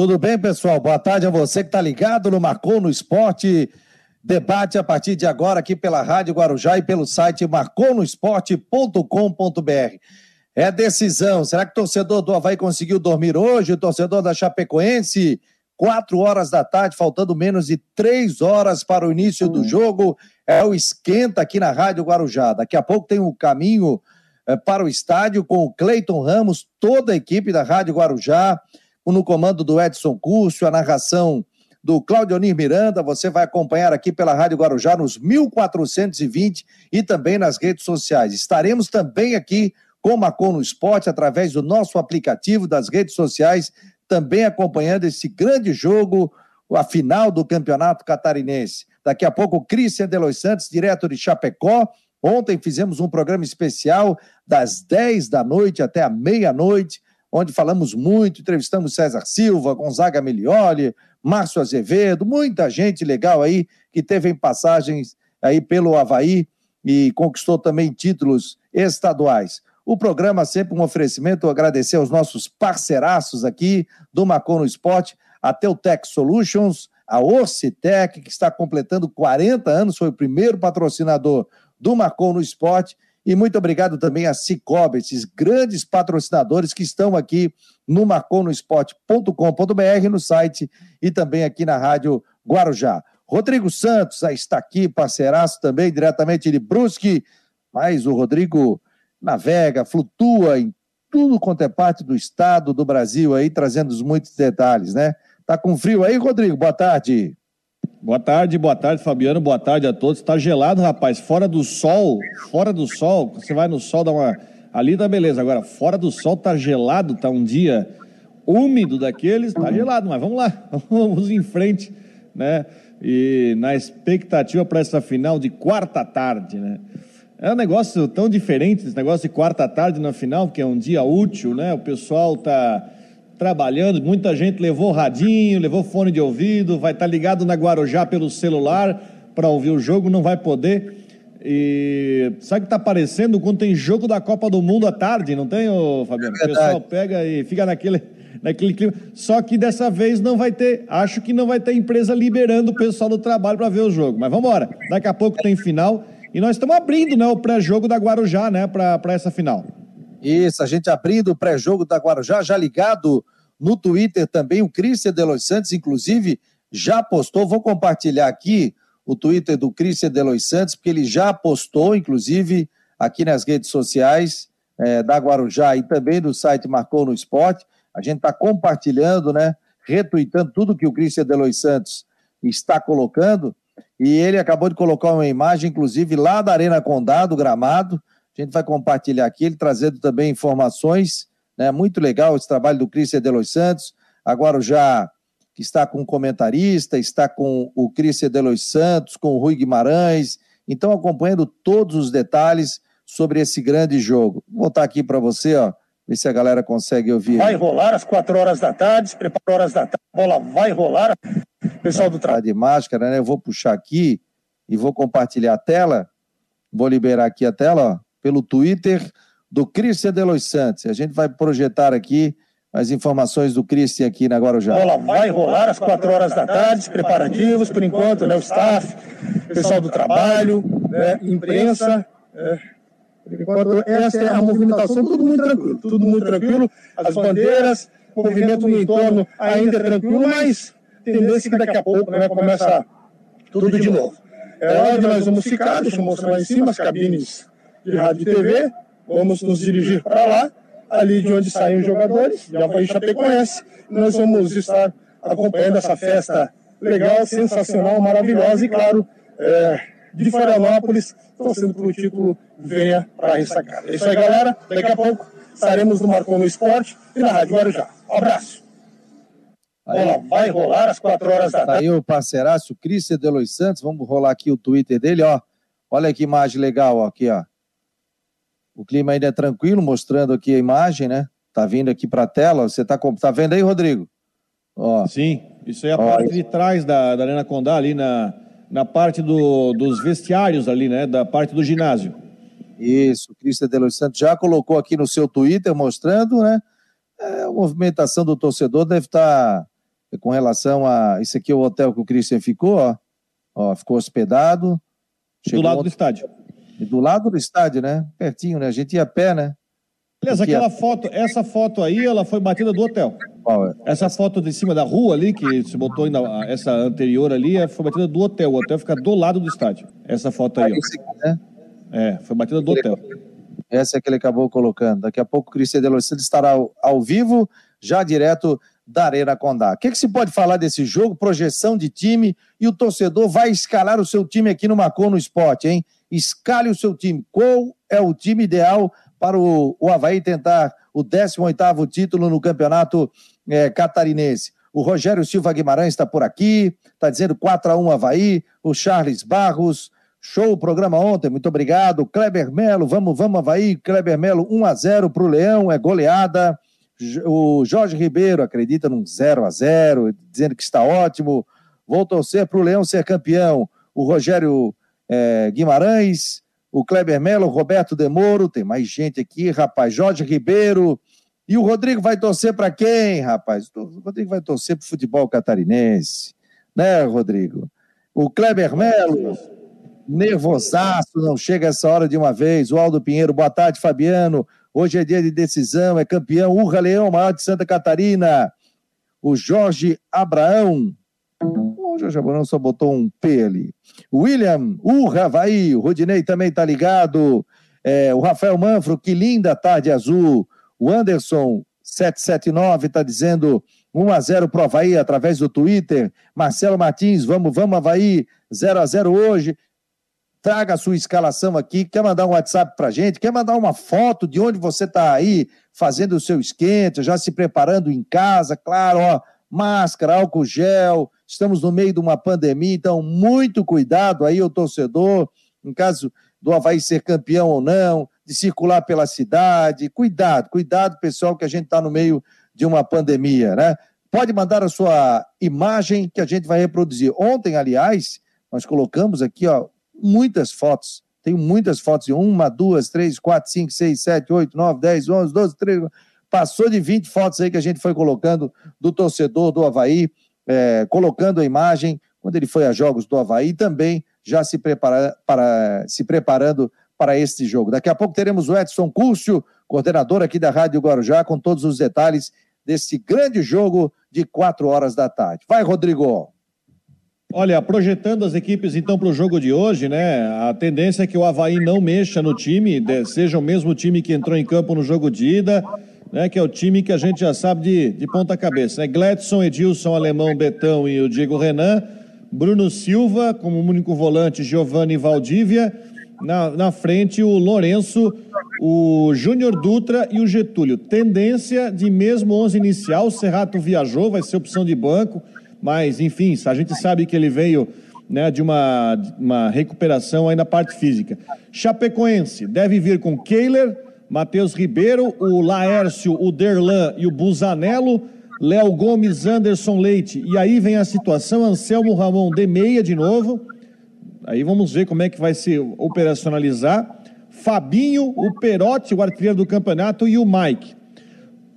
Tudo bem, pessoal? Boa tarde a você que está ligado no Marcou no Esporte. Debate a partir de agora aqui pela Rádio Guarujá e pelo site marconosport.com.br. É decisão. Será que o torcedor do Havaí conseguiu dormir hoje? O torcedor da Chapecoense? Quatro horas da tarde, faltando menos de três horas para o início do jogo. É o esquenta aqui na Rádio Guarujá. Daqui a pouco tem o caminho é, para o estádio com o Cleiton Ramos, toda a equipe da Rádio Guarujá no comando do Edson Curso, a narração do Claudionir Miranda. Você vai acompanhar aqui pela Rádio Guarujá nos 1420 e também nas redes sociais. Estaremos também aqui com Macon no Esporte através do nosso aplicativo das redes sociais, também acompanhando esse grande jogo, a final do Campeonato Catarinense. Daqui a pouco, Cristian Delois Santos, direto de Chapecó. Ontem fizemos um programa especial das 10 da noite até a meia-noite onde falamos muito, entrevistamos César Silva, Gonzaga Melioli, Márcio Azevedo, muita gente legal aí que teve passagens aí pelo Havaí e conquistou também títulos estaduais. O programa sempre um oferecimento, agradecer aos nossos parceiraços aqui do Macono Esporte, a Teutec Solutions, a Orcitec, que está completando 40 anos, foi o primeiro patrocinador do Macono Esporte, e muito obrigado também a Cicobi, esses grandes patrocinadores que estão aqui no marconosport.com.br, no site e também aqui na Rádio Guarujá. Rodrigo Santos está aqui, parceiraço também, diretamente de Brusque, mas o Rodrigo navega, flutua em tudo quanto é parte do estado, do Brasil aí, trazendo muitos detalhes, né? Tá com frio aí, Rodrigo? Boa tarde. Boa tarde, boa tarde, Fabiano. Boa tarde a todos. Está gelado, rapaz. Fora do sol, fora do sol. Você vai no sol, dá uma. Ali tá beleza. Agora, fora do sol tá gelado, tá um dia úmido daqueles, tá gelado, mas vamos lá, vamos em frente, né? E na expectativa para essa final de quarta tarde, né? É um negócio tão diferente, esse negócio de quarta tarde na final, porque é um dia útil, né? O pessoal tá trabalhando, muita gente levou radinho, levou fone de ouvido, vai estar tá ligado na Guarujá pelo celular para ouvir o jogo, não vai poder. E sabe o que está aparecendo quando tem jogo da Copa do Mundo à tarde, não tem, ô, Fabiano? É o pessoal pega e fica naquele, naquele clima. Só que dessa vez não vai ter, acho que não vai ter empresa liberando o pessoal do trabalho para ver o jogo. Mas vamos embora. Daqui a pouco tem final. E nós estamos abrindo né, o pré-jogo da Guarujá né, para essa final. Isso, a gente abrindo o pré-jogo da Guarujá, já ligado no Twitter também, o Cristian Delois Santos, inclusive, já postou, vou compartilhar aqui o Twitter do Cristian Delois Santos, porque ele já postou, inclusive, aqui nas redes sociais é, da Guarujá e também do site Marcou no Esporte. A gente está compartilhando, né? Retweetando tudo que o Cristian Delois Santos está colocando. E ele acabou de colocar uma imagem, inclusive, lá da Arena Condado, gramado. A gente vai compartilhar aqui, ele trazendo também informações, né? Muito legal esse trabalho do Cristian Delois Santos. Agora já está com o comentarista, está com o Cristian Delois Santos, com o Rui Guimarães, então acompanhando todos os detalhes sobre esse grande jogo. Vou botar aqui para você, ó, ver se a galera consegue ouvir. Vai rolar às quatro horas da tarde, prepara horas da tarde, a bola vai rolar. Pessoal do trabalho. Tá de máscara, né? Eu vou puxar aqui e vou compartilhar a tela. Vou liberar aqui a tela, ó pelo Twitter do Cristian Delois Santos. A gente vai projetar aqui as informações do Cristian aqui na Guarujá. Bola vai rolar às quatro horas da tarde, preparativos, por enquanto, né, o staff, pessoal do trabalho, né, imprensa. É, por enquanto, essa é a movimentação, tudo muito tranquilo, tudo muito tranquilo. As bandeiras, movimento no entorno ainda é tranquilo, mas tendência que daqui a pouco né, começa tudo de novo. É onde nós vamos ficar, deixa eu mostrar lá em cima as cabines de rádio e TV, vamos nos dirigir para lá, ali de onde saem os jogadores, já foi Chapecoense, nós vamos estar acompanhando essa festa legal, sensacional, maravilhosa e, claro, é, de Florianópolis, torcendo para o título venha para a ressacada. É isso aí, galera. Daqui a pouco estaremos no Marcou no Esporte e na Rádio Guarujá. Um abraço. Bola vai rolar às quatro horas da tarde. Tá aí o parceiraço Cristian Delois Santos. Vamos rolar aqui o Twitter dele, ó. Olha que imagem legal, ó, aqui, ó. O clima ainda é tranquilo, mostrando aqui a imagem, né? Tá vindo aqui para a tela. Você tá, tá vendo aí, Rodrigo? Ó. Sim, isso é a Ó, parte de trás da, da Arena Condá, ali na, na parte do, dos vestiários ali, né? Da parte do ginásio. Isso, o Cristian Delos Santos já colocou aqui no seu Twitter mostrando, né? É, a movimentação do torcedor deve estar tá com relação a. Isso aqui é o hotel que o Christian ficou, ó. ó ficou hospedado. do lado ontem... do estádio. Do lado do estádio, né? Pertinho, né? A gente ia a pé, né? Beleza, aquela foto, essa foto aí, ela foi batida do hotel. Qual é? Essa foto de cima da rua ali, que se botou ainda, essa anterior ali, é, foi batida do hotel. O hotel fica do lado do estádio. Essa foto aí, ó. Né? É, foi batida do hotel. Essa é que ele acabou colocando. Daqui a pouco o Cristian Delorcino estará ao, ao, vivo, já direto da Arena Condá. O que, que se pode falar desse jogo? Projeção de time e o torcedor vai escalar o seu time aqui no Macon no Esporte, hein? Escale o seu time. Qual é o time ideal para o, o Havaí tentar o 18º título no campeonato é, catarinense. O Rogério Silva Guimarães está por aqui, está dizendo 4 a 1 Havaí, o Charles Barros, show o programa ontem, muito obrigado. Kleber Melo, vamos, vamos Havaí, Kleber Melo 1 a 0 para o Leão, é goleada. O Jorge Ribeiro acredita num 0 a 0 dizendo que está ótimo. Vou torcer para o Leão ser campeão. O Rogério é, Guimarães, o Kleber Melo, Roberto Demoro, tem mais gente aqui, rapaz, Jorge Ribeiro. E o Rodrigo vai torcer para quem, rapaz? O Rodrigo vai torcer para o futebol catarinense, né, Rodrigo? O Kleber Melo, nervosaço, não chega essa hora de uma vez. O Aldo Pinheiro, boa tarde, Fabiano. Hoje é dia de decisão, é campeão Urra Leão, maior de Santa Catarina. O Jorge Abraão, o Jorge Abraão só botou um P ali. William, Urra, Havaí, o Rodinei também tá ligado. É, o Rafael Manfro, que linda tarde azul. O Anderson, 779, está dizendo 1 a 0 pro Havaí através do Twitter. Marcelo Martins, vamos, vamos, Havaí, 0 a 0 hoje. Traga a sua escalação aqui. Quer mandar um WhatsApp pra gente? Quer mandar uma foto de onde você está aí fazendo o seu esquenta, já se preparando em casa? Claro, ó, máscara, álcool gel, estamos no meio de uma pandemia, então muito cuidado aí, o torcedor, em caso do Havaí ser campeão ou não, de circular pela cidade, cuidado, cuidado, pessoal, que a gente está no meio de uma pandemia, né? Pode mandar a sua imagem que a gente vai reproduzir. Ontem, aliás, nós colocamos aqui, ó, muitas fotos. Tenho muitas fotos, uma, duas, três, quatro, cinco, seis, sete, oito, nove, dez, onze, doze, treze passou de 20 fotos aí que a gente foi colocando do torcedor do Havaí, é, colocando a imagem quando ele foi a jogos do Havaí, também já se, prepara, para, se preparando para este jogo. Daqui a pouco teremos o Edson Cúrcio, coordenador aqui da Rádio Guarujá, com todos os detalhes desse grande jogo de quatro horas da tarde. Vai, Rodrigo! Olha, projetando as equipes então para o jogo de hoje, né? A tendência é que o Havaí não mexa no time, seja o mesmo time que entrou em campo no jogo de ida né, que é o time que a gente já sabe de, de ponta cabeça. Né? Gladson, Edilson, Alemão, Betão e o Diego Renan. Bruno Silva, como único volante, Giovanni Valdívia. Na, na frente, o Lourenço, o Júnior Dutra e o Getúlio. Tendência de mesmo 11 inicial. O Serrato viajou, vai ser opção de banco. Mas, enfim, a gente sabe que ele veio né, de uma, uma recuperação aí na parte física. Chapecoense deve vir com Kehler Matheus Ribeiro, o Laércio, o Derlan e o Busanello, Léo Gomes, Anderson Leite. E aí vem a situação, Anselmo Ramon de meia de novo. Aí vamos ver como é que vai se operacionalizar. Fabinho, o Perotti, o artilheiro do campeonato, e o Mike.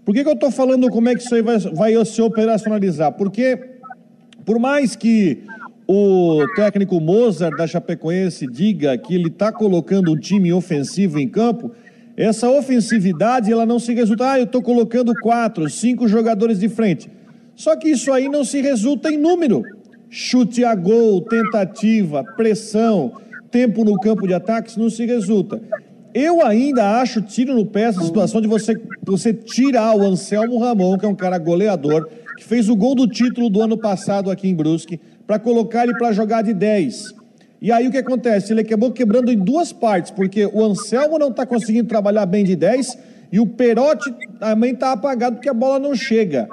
Por que, que eu estou falando como é que isso aí vai, vai se operacionalizar? Porque, por mais que o técnico Mozart da Chapecoense diga que ele está colocando um time ofensivo em campo, essa ofensividade, ela não se resulta, ah, eu estou colocando quatro, cinco jogadores de frente. Só que isso aí não se resulta em número. Chute a gol, tentativa, pressão, tempo no campo de ataques, não se resulta. Eu ainda acho tiro no pé essa situação de você, você tirar o Anselmo Ramon, que é um cara goleador, que fez o gol do título do ano passado aqui em Brusque, para colocar ele para jogar de 10. E aí o que acontece? Ele acabou quebrando em duas partes, porque o Anselmo não está conseguindo trabalhar bem de 10 e o Perotti também está apagado porque a bola não chega.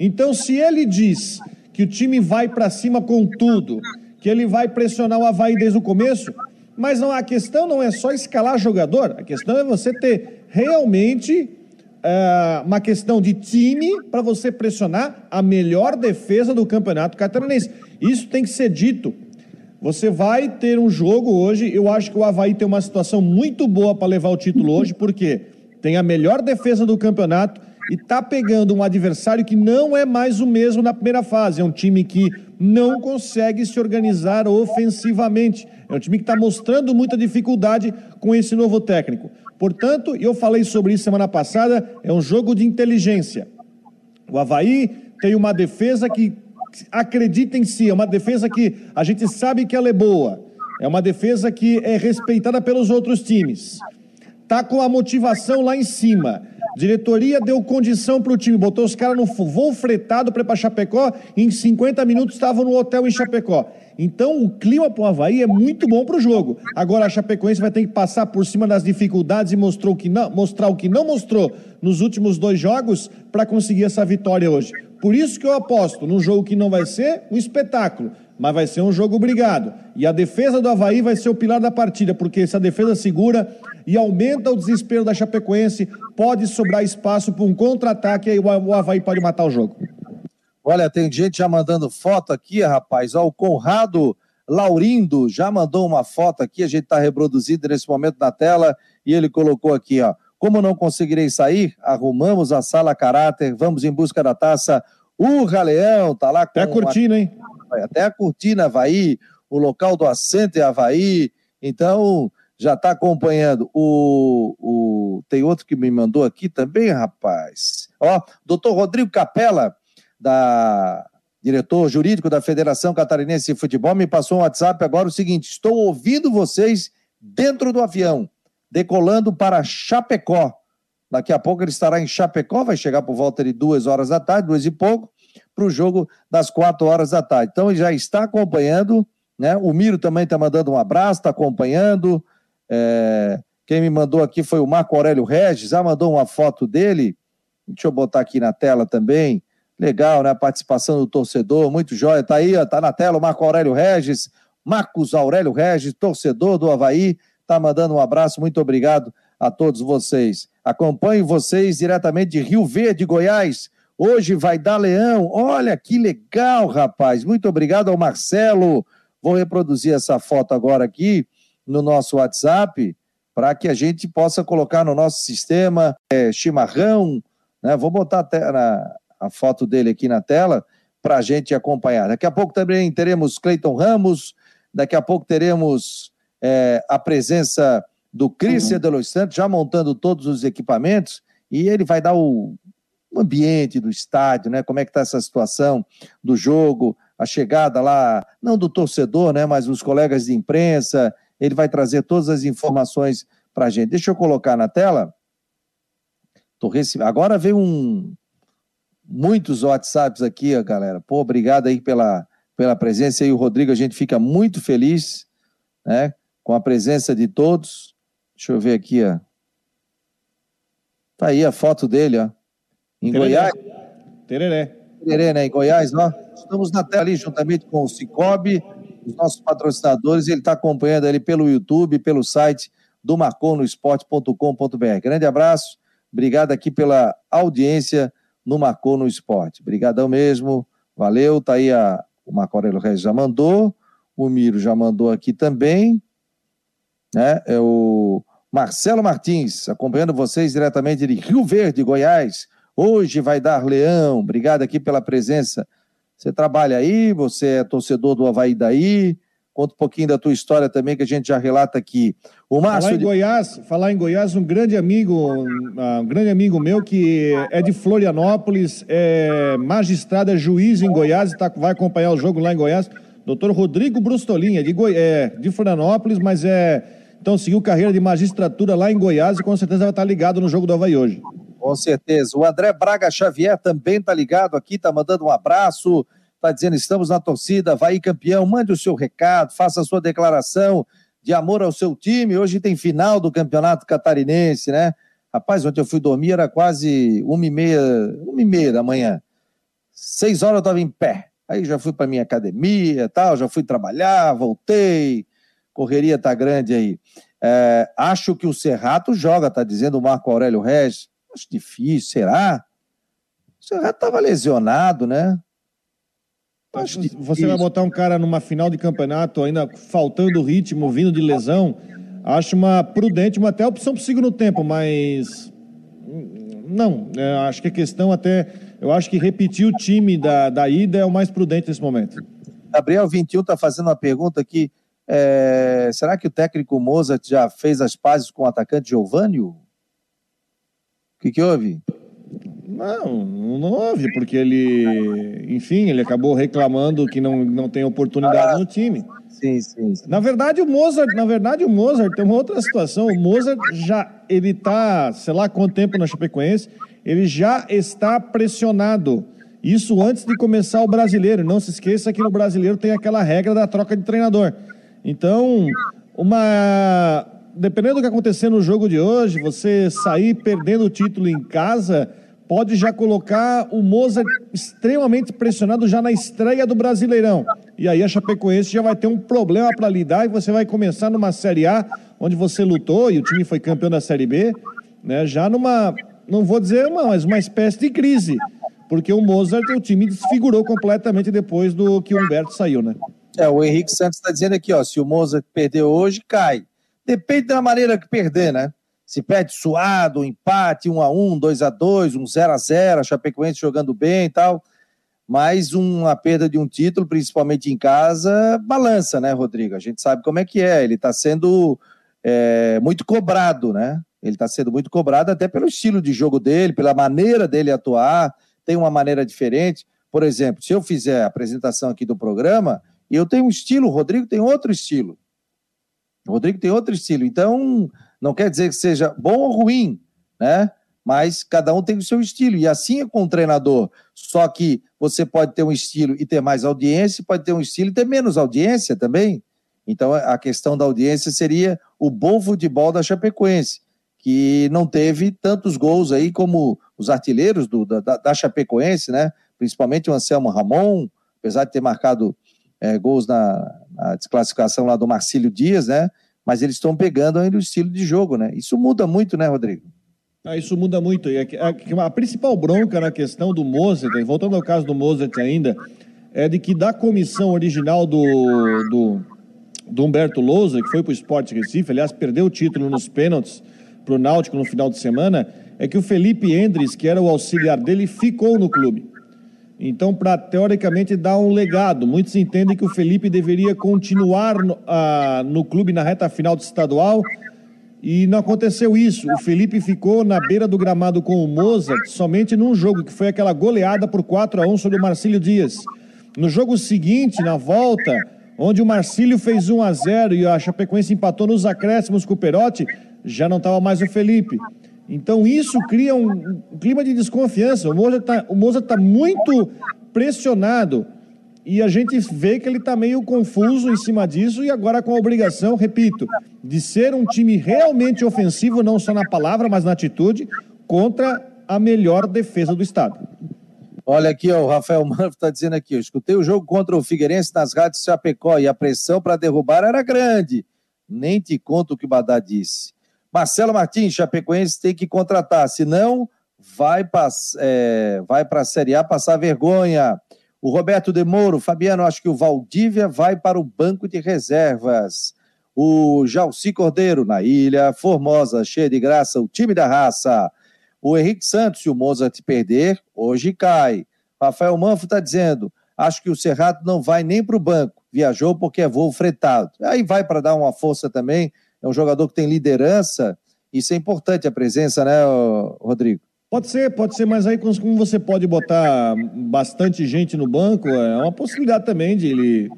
Então, se ele diz que o time vai para cima com tudo, que ele vai pressionar o Havaí desde o começo, mas não, a questão não é só escalar jogador, a questão é você ter realmente uh, uma questão de time para você pressionar a melhor defesa do campeonato catarinense. Isso tem que ser dito você vai ter um jogo hoje. Eu acho que o Havaí tem uma situação muito boa para levar o título hoje, porque tem a melhor defesa do campeonato e está pegando um adversário que não é mais o mesmo na primeira fase. É um time que não consegue se organizar ofensivamente. É um time que está mostrando muita dificuldade com esse novo técnico. Portanto, eu falei sobre isso semana passada, é um jogo de inteligência. O Havaí tem uma defesa que acredita em si, é uma defesa que a gente sabe que ela é boa. É uma defesa que é respeitada pelos outros times. Tá com a motivação lá em cima. Diretoria deu condição para o time, botou os caras no voo fretado para ir para Chapecó, em 50 minutos estavam no hotel em Chapecó. Então o clima para o Havaí é muito bom para o jogo. Agora a Chapecoense vai ter que passar por cima das dificuldades e mostrou que não, mostrar o que não mostrou nos últimos dois jogos para conseguir essa vitória hoje. Por isso que eu aposto num jogo que não vai ser um espetáculo, mas vai ser um jogo brigado. E a defesa do Havaí vai ser o pilar da partida, porque se a defesa segura e aumenta o desespero da Chapecoense, pode sobrar espaço para um contra-ataque e o Havaí pode matar o jogo. Olha, tem gente já mandando foto aqui, rapaz. Ó, o Conrado Laurindo já mandou uma foto aqui, a gente está reproduzindo nesse momento na tela, e ele colocou aqui, ó. Como não conseguirei sair, arrumamos a sala caráter, vamos em busca da taça. O Galeão tá lá com. Até a cortina, uma... hein? Até a cortina Havaí, o local do assento é Havaí. Então, já está acompanhando. O, o, Tem outro que me mandou aqui também, rapaz. Ó, doutor Rodrigo Capella, da diretor jurídico da Federação Catarinense de Futebol, me passou um WhatsApp agora o seguinte: estou ouvindo vocês dentro do avião decolando para Chapecó. Daqui a pouco ele estará em Chapecó, vai chegar por volta de duas horas da tarde, duas e pouco, para o jogo das quatro horas da tarde. Então ele já está acompanhando, né? O Miro também está mandando um abraço, está acompanhando. É... Quem me mandou aqui foi o Marco Aurélio Regis, já mandou uma foto dele. Deixa eu botar aqui na tela também. Legal, né? A participação do torcedor, muito jóia. Tá aí, ó, tá na tela o Marco Aurélio Regis, Marcos Aurélio Regis, torcedor do Havaí está mandando um abraço, muito obrigado a todos vocês. Acompanho vocês diretamente de Rio Verde, Goiás. Hoje vai dar leão. Olha que legal, rapaz. Muito obrigado ao Marcelo. Vou reproduzir essa foto agora aqui no nosso WhatsApp para que a gente possa colocar no nosso sistema é, chimarrão. Né? Vou botar até na, a foto dele aqui na tela para a gente acompanhar. Daqui a pouco também teremos Cleiton Ramos. Daqui a pouco teremos é, a presença do Cristian uhum. de Los Santos, já montando todos os equipamentos, e ele vai dar o, o ambiente do estádio, né? Como é que está essa situação do jogo, a chegada lá, não do torcedor, né? Mas os colegas de imprensa, ele vai trazer todas as informações para a gente. Deixa eu colocar na tela. Tô rece... Agora veio um muitos WhatsApps aqui, galera. Pô, obrigado aí pela, pela presença aí, o Rodrigo, a gente fica muito feliz, né? com a presença de todos. Deixa eu ver aqui, ó. Tá aí a foto dele, ó. Em Tereré. Goiás. Tereré. Tereré, né? Em Goiás, ó. Estamos na tela ali juntamente com o Cicobi, os nossos patrocinadores. Ele está acompanhando ali pelo YouTube, pelo site do marconosport.com.br. Grande abraço. Obrigado aqui pela audiência no Marcou no Esporte. Obrigadão mesmo. Valeu. Tá aí a, o Marco Aurélio Reis já mandou. O Miro já mandou aqui também né? É o Marcelo Martins, acompanhando vocês diretamente de Rio Verde, Goiás. Hoje vai dar leão. Obrigado aqui pela presença. Você trabalha aí, você é torcedor do Havaí daí. Conta um pouquinho da tua história também, que a gente já relata aqui. O Márcio. Falar em. Goiás, falar em Goiás, um grande amigo, um grande amigo meu que é de Florianópolis, é magistrado, é juiz em Goiás, tá, vai acompanhar o jogo lá em Goiás. Doutor Rodrigo Brustolinha, de, Goi... é, de Florianópolis, mas é então seguiu carreira de magistratura lá em Goiás e com certeza vai estar ligado no jogo do Havaí hoje. Com certeza. O André Braga Xavier também está ligado aqui, está mandando um abraço, está dizendo estamos na torcida, vai campeão, mande o seu recado, faça a sua declaração de amor ao seu time. Hoje tem final do Campeonato Catarinense, né? Rapaz, ontem eu fui dormir, era quase uma e meia, uma e meia da manhã. Seis horas eu estava em pé. Aí já fui para minha academia, tal, já fui trabalhar, voltei, correria tá grande aí. É, acho que o Serrato joga, tá dizendo o Marco Aurélio Regis. Acho difícil, será? O Serrato estava lesionado, né? Acho Você vai botar um cara numa final de campeonato, ainda faltando ritmo, vindo de lesão. Acho uma prudente, uma até opção para o segundo tempo, mas Não, é, acho que a questão até. Eu acho que repetir o time da, da ida é o mais prudente nesse momento. Gabriel 21 está fazendo uma pergunta aqui. É, será que o técnico Mozart já fez as pazes com o atacante Giovanni? O que, que houve? Não, não houve, porque ele, enfim, ele acabou reclamando que não, não tem oportunidade ah, no time. Sim, sim, sim, Na verdade, o Mozart, na verdade, o Mozart tem uma outra situação. O Mozart já, ele tá, sei lá quanto tempo na Chapecoense, ele já está pressionado. Isso antes de começar o brasileiro. Não se esqueça que no brasileiro tem aquela regra da troca de treinador. Então, uma dependendo do que acontecer no jogo de hoje, você sair perdendo o título em casa, pode já colocar o Mozart extremamente pressionado já na estreia do Brasileirão. E aí a Chapecoense já vai ter um problema para lidar e você vai começar numa Série A, onde você lutou e o time foi campeão da Série B, né? Já numa, não vou dizer uma, mas uma espécie de crise, porque o Mozart, o time desfigurou completamente depois do que o Humberto saiu, né? É, o Henrique Santos está dizendo aqui, ó, se o Mozart perder hoje, cai. Depende da maneira que perder, né? se perde suado, empate, 1 a 1 2 a 2 um 0 a 0 a Chapecoense jogando bem e tal. Mas uma perda de um título, principalmente em casa, balança, né, Rodrigo? A gente sabe como é que é. Ele está sendo é, muito cobrado, né? Ele está sendo muito cobrado até pelo estilo de jogo dele, pela maneira dele atuar. Tem uma maneira diferente. Por exemplo, se eu fizer a apresentação aqui do programa, eu tenho um estilo, o Rodrigo tem outro estilo. O Rodrigo tem outro estilo. Então, não quer dizer que seja bom ou ruim, né? Mas cada um tem o seu estilo. E assim é com o treinador. Só que você pode ter um estilo e ter mais audiência, pode ter um estilo e ter menos audiência também. Então a questão da audiência seria o bom futebol da Chapecoense, que não teve tantos gols aí como os artilheiros do, da, da Chapecoense, né? Principalmente o Anselmo Ramon, apesar de ter marcado é, gols na, na desclassificação lá do Marcílio Dias, né? mas eles estão pegando ainda o estilo de jogo, né? Isso muda muito, né, Rodrigo? Ah, isso muda muito. E a, a, principal bronca na questão do Mozart, voltando ao caso do Mozart ainda, é de que da comissão original do, do, do Humberto Lousa, que foi para o Esporte Recife, aliás, perdeu o título nos pênaltis para o Náutico no final de semana, é que o Felipe Endres, que era o auxiliar dele, ficou no clube. Então, para teoricamente dar um legado, muitos entendem que o Felipe deveria continuar no, a, no clube na reta final do estadual e não aconteceu isso. O Felipe ficou na beira do gramado com o Mozart somente num jogo, que foi aquela goleada por 4 a 1 sobre o Marcílio Dias. No jogo seguinte, na volta, onde o Marcílio fez 1 a 0 e a Chapecoense empatou nos acréscimos com o Perotti, já não estava mais o Felipe. Então isso cria um, clima de desconfiança. O Mozart está tá muito pressionado e a gente vê que ele está meio confuso em cima disso e agora com a obrigação, repito, de ser um time realmente ofensivo, não só na palavra, mas na atitude, contra a melhor defesa do Estado. Olha aqui, ó, o Rafael Manfro está dizendo aqui, eu escutei o jogo contra o Figueirense nas rádios Chapecó e a pressão para derrubar era grande. Nem te conto o que o Badá disse. Marcelo Martins, Chapecoense tem que contratar, senão vai, pass é, para a Série A passar vergonha. O Roberto Demoro, Fabiano, acho que o Valdívia vai para o banco de reservas. O Jalci Cordeiro, na Ilha Formosa, cheia de graça, o time da raça. O Henrique Santos, se o Mozart perder, hoje cai. Rafael Manfro está dizendo, acho que o Serrato não vai nem para o banco, viajou porque é voo fretado. Aí vai para dar uma força também é um jogador que tem liderança. Isso é importante, a presença, né, Rodrigo? Pode ser, pode ser, mas aí como você pode botar bastante gente no banco, é uma possibilidade também de ele.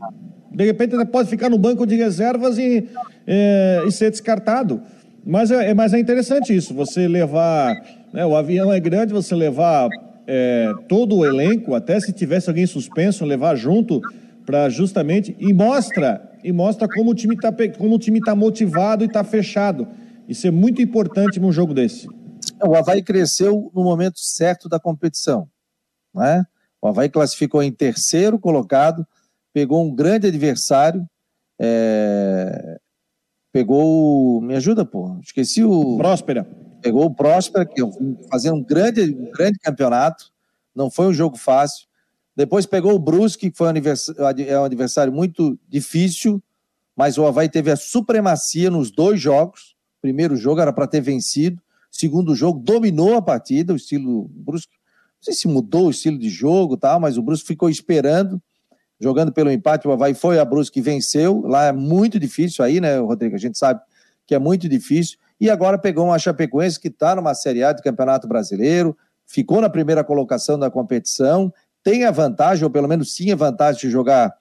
De repente ele pode ficar no banco de reservas e, é, e ser descartado. Mas é, é, mas é interessante isso, você levar. Né, o avião é grande, você levar é, todo o elenco, até se tivesse alguém suspenso, levar junto para justamente. E mostra e mostra como o time está como o time tá motivado e está fechado. Isso é muito importante num jogo desse. O Havaí cresceu no momento certo da competição. Né? O Havaí classificou em terceiro colocado, pegou um grande adversário, é... pegou. Me ajuda, pô. Esqueci o. Próspera. Pegou o Próspera, que fazia um grande, um grande campeonato. Não foi um jogo fácil. Depois pegou o Brusque, que foi um é um adversário muito difícil, mas o Havaí teve a supremacia nos dois jogos. Primeiro jogo era para ter vencido. segundo jogo, dominou a partida, o estilo Brusque. Não sei se mudou o estilo de jogo, tá, mas o Brusque ficou esperando, jogando pelo empate. O Havaí foi a Brusque que venceu. Lá é muito difícil aí, né, Rodrigo? A gente sabe que é muito difícil. E agora pegou uma Chapecoense que está numa Série A do Campeonato Brasileiro, ficou na primeira colocação da competição, tem a vantagem, ou pelo menos tinha vantagem de jogar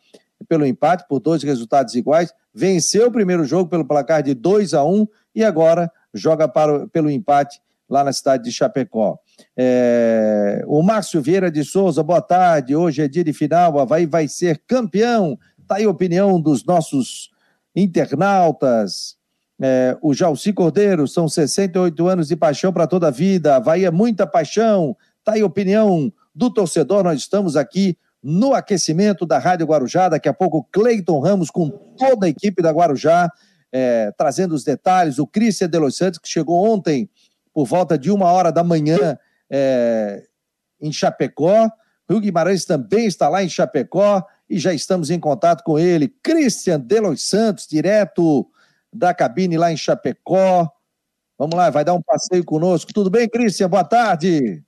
pelo empate, por dois resultados iguais, venceu o primeiro jogo pelo placar de 2 a 1 e agora joga para, pelo empate lá na cidade de Chapecó. É, o Márcio Vieira de Souza, boa tarde. Hoje é dia de final, Havaí vai ser campeão. Está aí a opinião dos nossos internautas. É, o Jalci Cordeiro, são 68 anos de paixão para toda a vida. Havaí é muita paixão. Está aí a opinião do torcedor. Nós estamos aqui no aquecimento da Rádio Guarujá. Daqui a pouco, Cleiton Ramos com toda a equipe da Guarujá, é, trazendo os detalhes. O Cristian de Los Santos, que chegou ontem por volta de uma hora da manhã é, em Chapecó. Rio Guimarães também está lá em Chapecó e já estamos em contato com ele. Cristian de Los Santos, direto da cabine lá em Chapecó. Vamos lá, vai dar um passeio conosco. Tudo bem, Cristian? Boa tarde.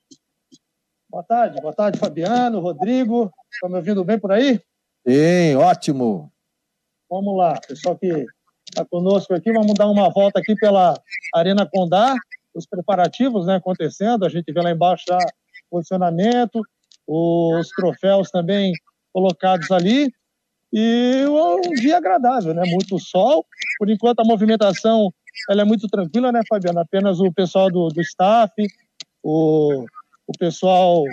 Boa tarde, boa tarde, Fabiano, Rodrigo. Estão me ouvindo bem por aí? Sim, ótimo. Vamos lá, pessoal que está conosco aqui, vamos dar uma volta aqui pela Arena Condá, os preparativos né, acontecendo, a gente vê lá embaixo já o posicionamento, os troféus também colocados ali, e um dia agradável, né? Muito sol. Por enquanto a movimentação ela é muito tranquila, né, Fabiano? Apenas o pessoal do, do staff, o, o pessoal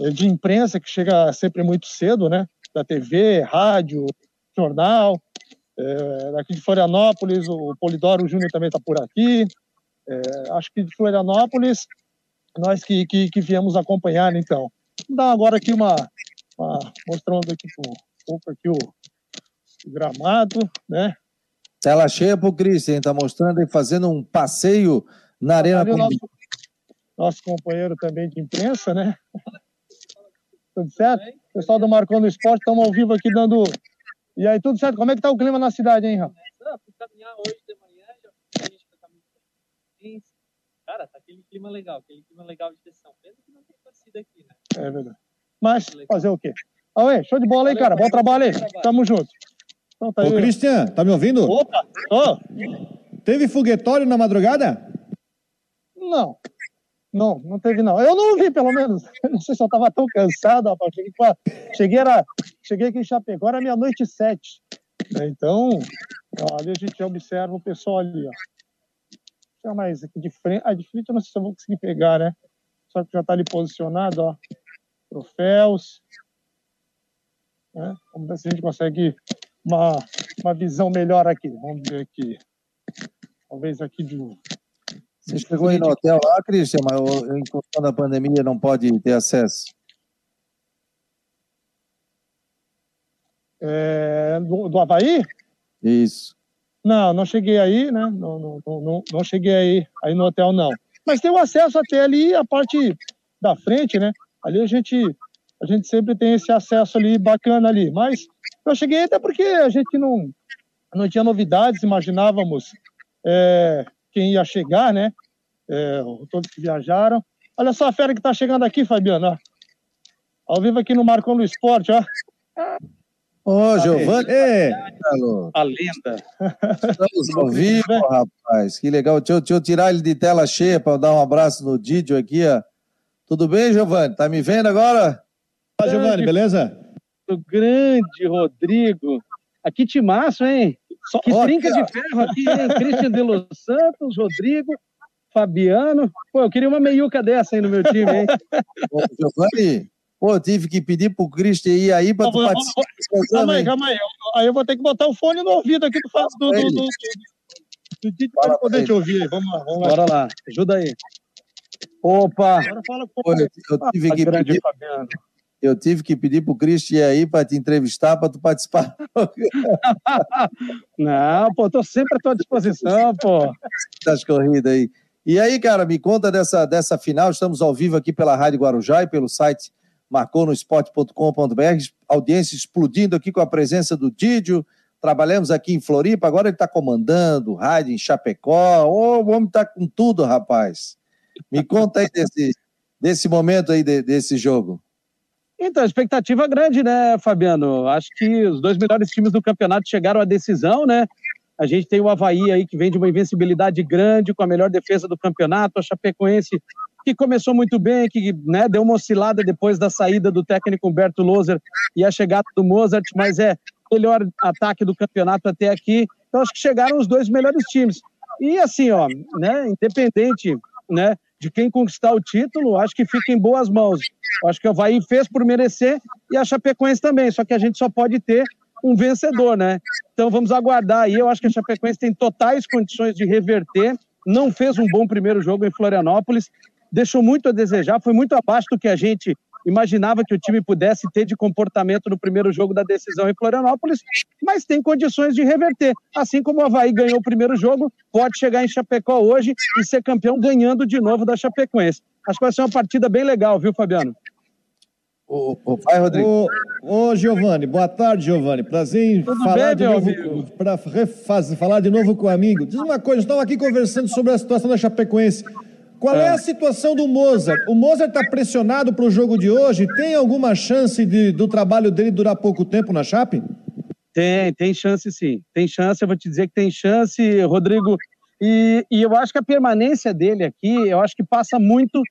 eh, de imprensa que chega sempre muito cedo, né? Da TV, rádio, jornal. É, daqui de Florianópolis, o Polidoro Júnior também está por aqui. É, acho que de Florianópolis, nós que, que, que viemos acompanhar, então. Vou dar agora aqui uma, uma mostrando aqui um pouco aqui o, o gramado, né? Tela cheia pro Cristian, tá mostrando aí, fazendo um passeio na Arena. Com... Nosso, nosso companheiro também de imprensa, né? tudo certo? Pessoal do Marcando Esporte, estamos ao vivo aqui dando. E aí, tudo certo? Como é que tá o clima na cidade, hein, Rafa? Fui caminhar hoje de manhã, já fui Cara, tá aquele clima legal, aquele clima legal de decisão. Pena que não tem torcida aqui, né? É verdade. Mas, fazer o quê? Aê, show de bola aí, cara. Bom trabalho aí. Tamo junto. Então, tá Ô, Cristian, tá me ouvindo? Opa! Oh. Teve foguetório na madrugada? Não. Não, não teve não. Eu não vi, pelo menos. Não sei se eu estava tão cansado, rapaz. Cheguei, cheguei, era, cheguei aqui em Chapecó, era meia-noite e sete. Então, ali a gente observa o pessoal ali, ó. mais aqui de frente. Ah, de frente eu não sei se eu vou conseguir pegar, né? Só que já está ali posicionado, ó. Troféus. Né? Vamos ver se a gente consegue uma, uma visão melhor aqui. Vamos ver aqui. Talvez aqui de você chegou aí no hotel lá, Cristian, mas em função da pandemia não pode ter acesso? É, do, do Havaí? Isso. Não, não cheguei aí, né? Não, não, não, não cheguei aí, aí no hotel, não. Mas tem o acesso até ali, a parte da frente, né? Ali a gente, a gente sempre tem esse acesso ali bacana ali. Mas eu cheguei até porque a gente não, não tinha novidades, imaginávamos é, quem ia chegar, né? É, todos que viajaram. Olha só a fera que está chegando aqui, Fabiano. Ó. Ao vivo aqui no Marcou no Esporte, ó. Ô, Giovanni. É. A lenda. Estamos ao vivo, rapaz. Que legal. Deixa eu, deixa eu tirar ele de tela cheia para dar um abraço no Didio aqui, ó. Tudo bem, Giovanni? Tá me vendo agora? Fala, Giovanni, beleza? O grande Rodrigo. Aqui timaço, hein? Só, que ó, trinca de ferro aqui, hein? Christian de Los Santos, Rodrigo, Fabiano. Pô, eu queria uma meiuca dessa aí no meu time, hein? Ô, Giovanni, pô, eu tive que pedir pro Christian ir aí para tu participar. Calma aí, calma aí. Aí eu vou ter que botar o fone no ouvido aqui do do, do, do, do, do para poder te ouvir. Vamos lá, vamos lá. Bora lá, ajuda aí. Opa! Agora fala com eu, eu tive que pedir. Fabiano eu tive que pedir para o Cristian aí para te entrevistar, para tu participar. Não, pô, estou sempre à tua disposição, pô. Das corridas aí. E aí, cara, me conta dessa, dessa final. Estamos ao vivo aqui pela Rádio Guarujá e pelo site marconosport.com.br. Audiência explodindo aqui com a presença do Didio, trabalhamos aqui em Floripa, agora ele está comandando, rádio em Chapecó. O homem está com tudo, rapaz. Me conta aí desse, desse momento aí, de, desse jogo. Então, expectativa grande, né, Fabiano? Acho que os dois melhores times do campeonato chegaram à decisão, né? A gente tem o Havaí aí que vem de uma invencibilidade grande, com a melhor defesa do campeonato, a Chapecoense que começou muito bem, que né, deu uma oscilada depois da saída do técnico Humberto Loser e a chegada do Mozart, mas é melhor ataque do campeonato até aqui. Então acho que chegaram os dois melhores times. E assim, ó, né, independente, né, de quem conquistar o título, acho que fica em boas mãos. Acho que o Havaí fez por merecer e a Chapecoense também, só que a gente só pode ter um vencedor, né? Então vamos aguardar aí. Eu acho que a Chapecoense tem totais condições de reverter. Não fez um bom primeiro jogo em Florianópolis, deixou muito a desejar, foi muito abaixo do que a gente imaginava que o time pudesse ter de comportamento no primeiro jogo da decisão em Florianópolis, mas tem condições de reverter. Assim como o Havaí ganhou o primeiro jogo, pode chegar em Chapecó hoje e ser campeão ganhando de novo da Chapecoense. Acho que vai ser uma partida bem legal, viu, Fabiano? Ô, ô, vai, Rodrigo. Ô, ô, Giovanni, boa tarde, Giovanni. Prazer em Tudo falar bem, de novo, para falar de novo com o amigo. Diz uma coisa, estava aqui conversando sobre a situação da Chapecoense. Qual é a é. situação do Mozart? O Mozart está pressionado para o jogo de hoje? Tem alguma chance de, do trabalho dele durar pouco tempo na Chape? Tem, tem chance sim. Tem chance, eu vou te dizer que tem chance, Rodrigo. E, e eu acho que a permanência dele aqui, eu acho que passa muito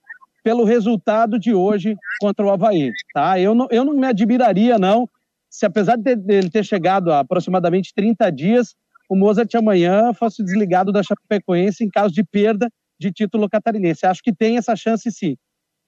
pelo resultado de hoje contra o Havaí. Tá? Eu, não, eu não me admiraria, não, se apesar de ele ter chegado a aproximadamente 30 dias, o Mozart amanhã fosse desligado da Chapecoense em caso de perda de título catarinense. Acho que tem essa chance sim.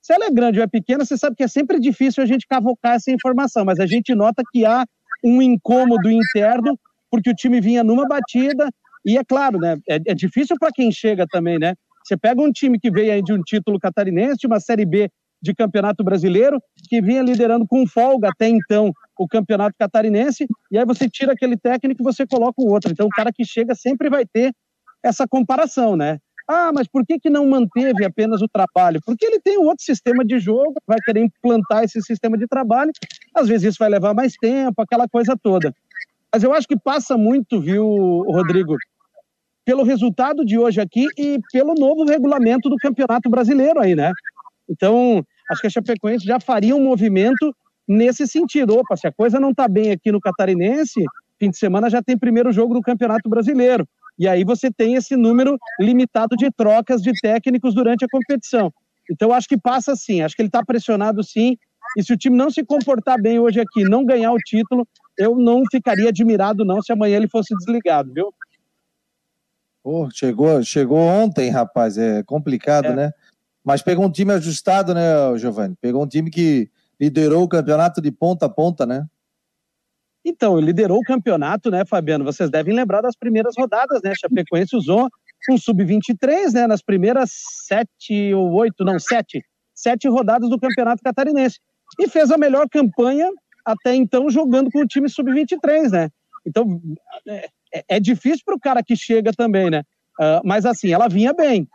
Se ela é grande ou é pequena, você sabe que é sempre difícil a gente cavocar essa informação, mas a gente nota que há um incômodo interno, porque o time vinha numa batida, e é claro, né? É, é difícil para quem chega também, né? Você pega um time que veio aí de um título catarinense, de uma Série B de Campeonato Brasileiro, que vinha liderando com folga até então o Campeonato Catarinense, e aí você tira aquele técnico e você coloca o outro. Então o cara que chega sempre vai ter essa comparação, né? Ah, mas por que, que não manteve apenas o trabalho? Porque ele tem outro sistema de jogo, vai querer implantar esse sistema de trabalho, às vezes isso vai levar mais tempo, aquela coisa toda. Mas eu acho que passa muito, viu, Rodrigo, pelo resultado de hoje aqui e pelo novo regulamento do Campeonato Brasileiro aí, né? Então, acho que a Chapecoense já faria um movimento nesse sentido. Opa, se a coisa não está bem aqui no Catarinense, fim de semana já tem primeiro jogo do Campeonato Brasileiro. E aí você tem esse número limitado de trocas de técnicos durante a competição. Então, acho que passa sim, acho que ele está pressionado sim. E se o time não se comportar bem hoje aqui, não ganhar o título, eu não ficaria admirado, não, se amanhã ele fosse desligado, viu? Pô, chegou, chegou ontem, rapaz, é complicado, é. né? Mas pegou um time ajustado, né, Giovanni? Pegou um time que liderou o campeonato de ponta a ponta, né? Então, liderou o campeonato, né, Fabiano? Vocês devem lembrar das primeiras rodadas, né? Chapecoense usou um sub-23, né, nas primeiras sete ou oito, não, sete, sete rodadas do campeonato catarinense. E fez a melhor campanha até então jogando com o time sub-23, né? Então, é, é difícil para o cara que chega também, né? Uh, mas assim, ela vinha bem.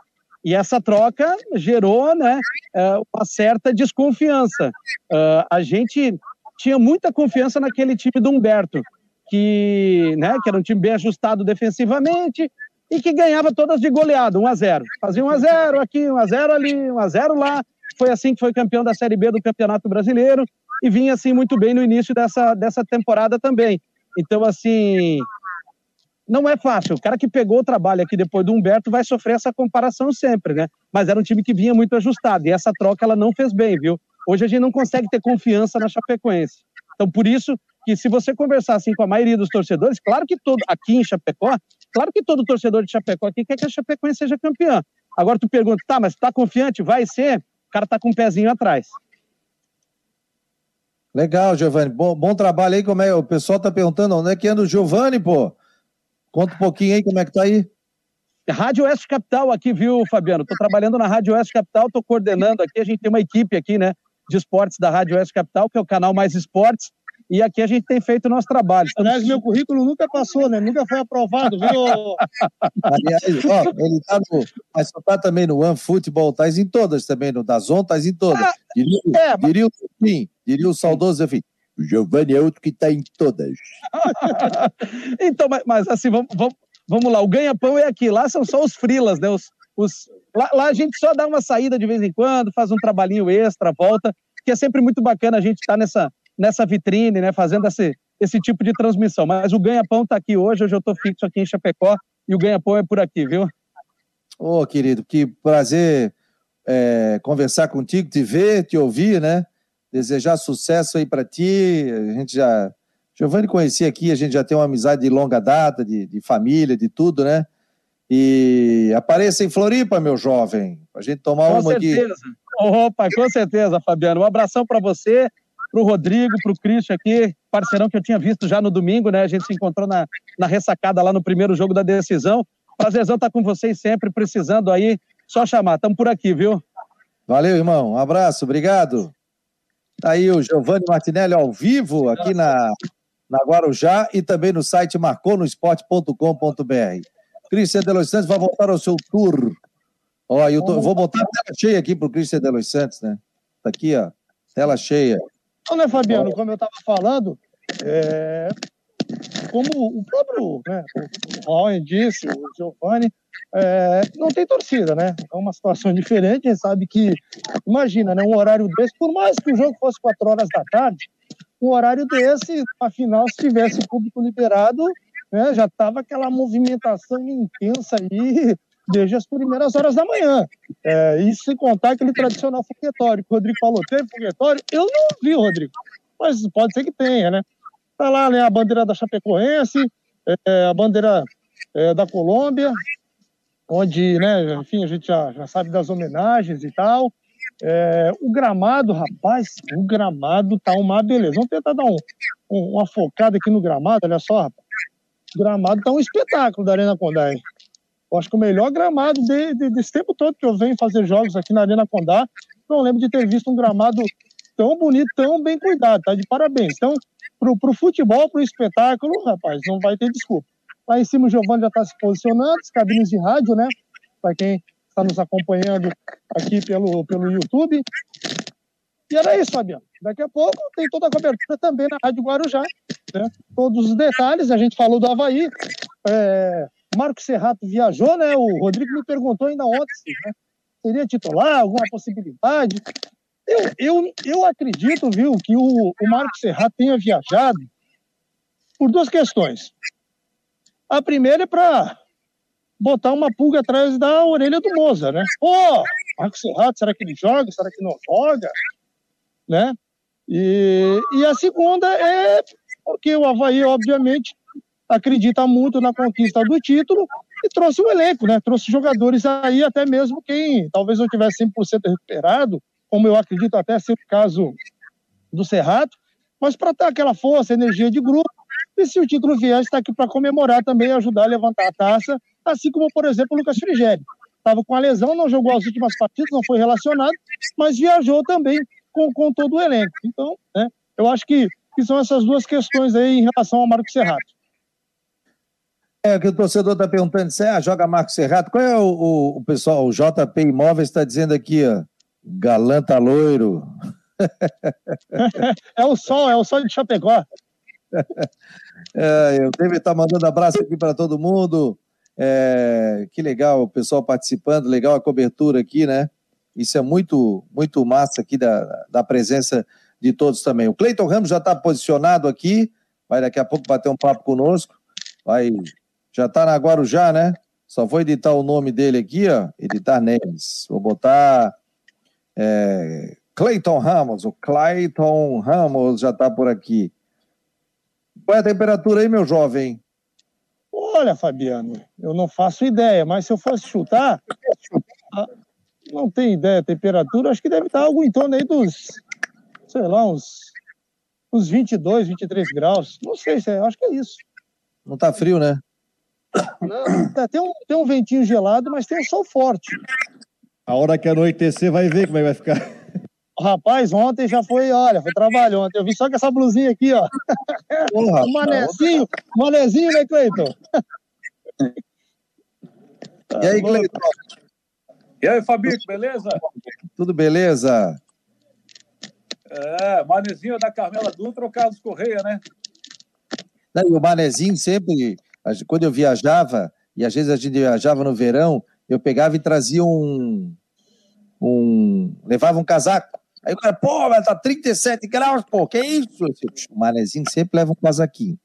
E essa troca gerou né, uh, uma certa desconfiança. Uh, a gente tinha muita confiança naquele time do Humberto, que, né, que era um time bem ajustado defensivamente e que ganhava todas de goleado, 1 a 0 Fazia 1 a 0 aqui, 1 a 0 ali, 1 a 0 lá. Foi assim que foi campeão da Série B do Campeonato Brasileiro e vinha assim muito bem no início dessa, dessa temporada também. Então, assim, não é fácil. O cara que pegou o trabalho aqui depois do Humberto vai sofrer essa comparação sempre, né? Mas era um time que vinha muito ajustado e essa troca ela não fez bem, viu? Hoje a gente não consegue ter confiança na Chapecoense. Então, por isso que se você conversar assim com a maioria dos torcedores, claro que todo aqui em Chapecó, claro que todo torcedor de Chapecó aqui quer que a Chapecoense seja campeã. Agora tu pergunta, tá, mas tá confiante? Vai ser? O cara tá com um pezinho atrás. Legal, Giovanni. Bom, bom trabalho aí. Como é? O pessoal tá perguntando onde é que anda o Giovanni, pô. Conta um pouquinho aí como é que tá aí. Rádio Oeste Capital aqui, viu, Fabiano? Tô trabalhando na Rádio Oeste Capital, tô coordenando aqui. A gente tem uma equipe aqui, né? De esportes da Rádio Oeste Capital, que é o canal Mais Esportes. E aqui a gente tem feito o nosso trabalho. Aliás, meu currículo nunca passou, né? Nunca foi aprovado, viu? Aliás, ó, ele tá no. Mas só tá também no One Football, tá em todas também, no Dazon, tá em todas. Ah, diria, é, diria, sim, diria o saudoso, enfim. O Giovanni é outro que está em todas. então, mas, mas assim, vamos, vamos, vamos lá. O ganha-pão é aqui. Lá são só os frilas, né? Os, os, lá, lá, a gente só dá uma saída de vez em quando, faz um trabalhinho extra, volta, que é sempre muito bacana a gente estar tá nessa, nessa vitrine, né? Fazendo esse, esse tipo de transmissão. Mas o ganha-pão está aqui hoje, hoje eu estou fixo aqui em Chapecó e o ganha-pão é por aqui, viu? Ô, oh, querido, que prazer é, conversar contigo, te ver, te ouvir, né? Desejar sucesso aí para ti. A gente já. Giovanni conheci aqui, a gente já tem uma amizade de longa data, de, de família, de tudo, né? E apareça em Floripa, meu jovem, a gente tomar com uma certeza. aqui. Opa, com certeza, Fabiano. Um abração para você, para o Rodrigo, para o Christian aqui, parceirão que eu tinha visto já no domingo, né? A gente se encontrou na, na ressacada lá no primeiro jogo da decisão. Prazerzão estar tá com vocês sempre, precisando aí, só chamar. Estamos por aqui, viu? Valeu, irmão. Um abraço, obrigado. Tá aí o Giovanni Martinelli ao vivo aqui na, na Guarujá e também no site marconosport.com.br. Cristian de Los Santos vai voltar ao seu tour. Ó, eu tô, vou botar a tela cheia aqui pro Cristian de Los Santos, né? Tá aqui, ó, tela cheia. Não, né, Fabiano? Como eu estava falando, é, como o próprio né, o Raul disse, o Giovanni, é, não tem torcida, né? É uma situação diferente. A gente sabe que, imagina, né, um horário desse, por mais que o jogo fosse 4 horas da tarde, um horário desse, afinal, se tivesse público liberado, né, já estava aquela movimentação intensa aí desde as primeiras horas da manhã. É, isso sem contar aquele tradicional foguetório que o Rodrigo falou. Teve foguetório? Eu não vi, Rodrigo, mas pode ser que tenha, né? Tá lá né, a bandeira da Chapecoense, é, a bandeira é, da Colômbia, onde, né, enfim, a gente já, já sabe das homenagens e tal. É, o gramado, rapaz, o gramado tá uma beleza. Vamos tentar dar um, um, uma focada aqui no gramado, olha só, rapaz. Gramado tá um espetáculo da Arena Condá. Hein? Eu acho que o melhor gramado de, de, desse tempo todo que eu venho fazer jogos aqui na Arena Condá, não lembro de ter visto um gramado tão bonito, tão bem cuidado, tá de parabéns. Então, pro, pro futebol, pro espetáculo, rapaz, não vai ter desculpa. Lá em cima o Giovanni já está se posicionando, as cabines de rádio, né? Para quem está nos acompanhando aqui pelo, pelo YouTube. E era isso, Fabiano. Daqui a pouco tem toda a cobertura também na Rádio Guarujá. Né? Todos os detalhes, a gente falou do Havaí. É, Marco Serrato viajou, né? O Rodrigo me perguntou ainda ontem se né? seria titular, alguma possibilidade. Eu, eu, eu acredito, viu, que o, o Marco Serrato tenha viajado por duas questões. A primeira é para botar uma pulga atrás da orelha do Moza, né? Pô, Marco Serrato, será que ele joga? Será que não joga? Né? E, e a segunda é porque o Havaí, obviamente, acredita muito na conquista do título e trouxe o elenco, né? Trouxe jogadores aí, até mesmo quem talvez não tivesse 100% recuperado, como eu acredito até ser o caso do Serrato, mas para ter aquela força, energia de grupo, e se o título vier, está aqui para comemorar também, ajudar a levantar a taça, assim como, por exemplo, o Lucas Frigério. Estava com a lesão, não jogou as últimas partidas, não foi relacionado, mas viajou também com, com todo o elenco. Então, né, eu acho que, que são essas duas questões aí em relação ao Marco Serrato. É que o torcedor está perguntando, se ah, joga Marco Serrato. Qual é o, o, o pessoal, o JP Imóveis está dizendo aqui, ó, galanta loiro. é o sol, é o sol de Chapecó. É, eu devo estar mandando abraço aqui para todo mundo. É, que legal o pessoal participando, legal a cobertura aqui, né? Isso é muito, muito massa aqui da, da presença de todos também. O Cleiton Ramos já está posicionado aqui, vai daqui a pouco bater um papo conosco. Vai, já está na Guarujá, né? Só vou editar o nome dele aqui, ó. Editar Neves. Vou botar é, Cleiton Ramos. O Cleiton Ramos já está por aqui. Qual é a temperatura aí, meu jovem? Olha, Fabiano, eu não faço ideia, mas se eu fosse chutar, não tenho ideia, a temperatura, acho que deve estar algo em torno aí dos, sei lá, uns, uns 22, 23 graus. Não sei, se é, acho que é isso. Não tá frio, né? Não, tá, tem, um, tem um ventinho gelado, mas tem um sol forte. A hora que anoitecer vai ver como é que vai ficar. Rapaz, ontem já foi, olha, foi trabalho ontem. Eu vi só com essa blusinha aqui, ó. Porra, um manezinho, manezinho, né, Cleiton? e aí, Cleiton? E aí, Fabio, beleza? Tudo beleza? É, Manezinho da Carmela Dutra ou Carlos Correia, né? E o Manezinho sempre, quando eu viajava, e às vezes a gente viajava no verão, eu pegava e trazia um. um levava um casaco. Aí o cara, pô, mas tá 37 graus, pô, que isso? O Manezinho sempre leva um casaquinho.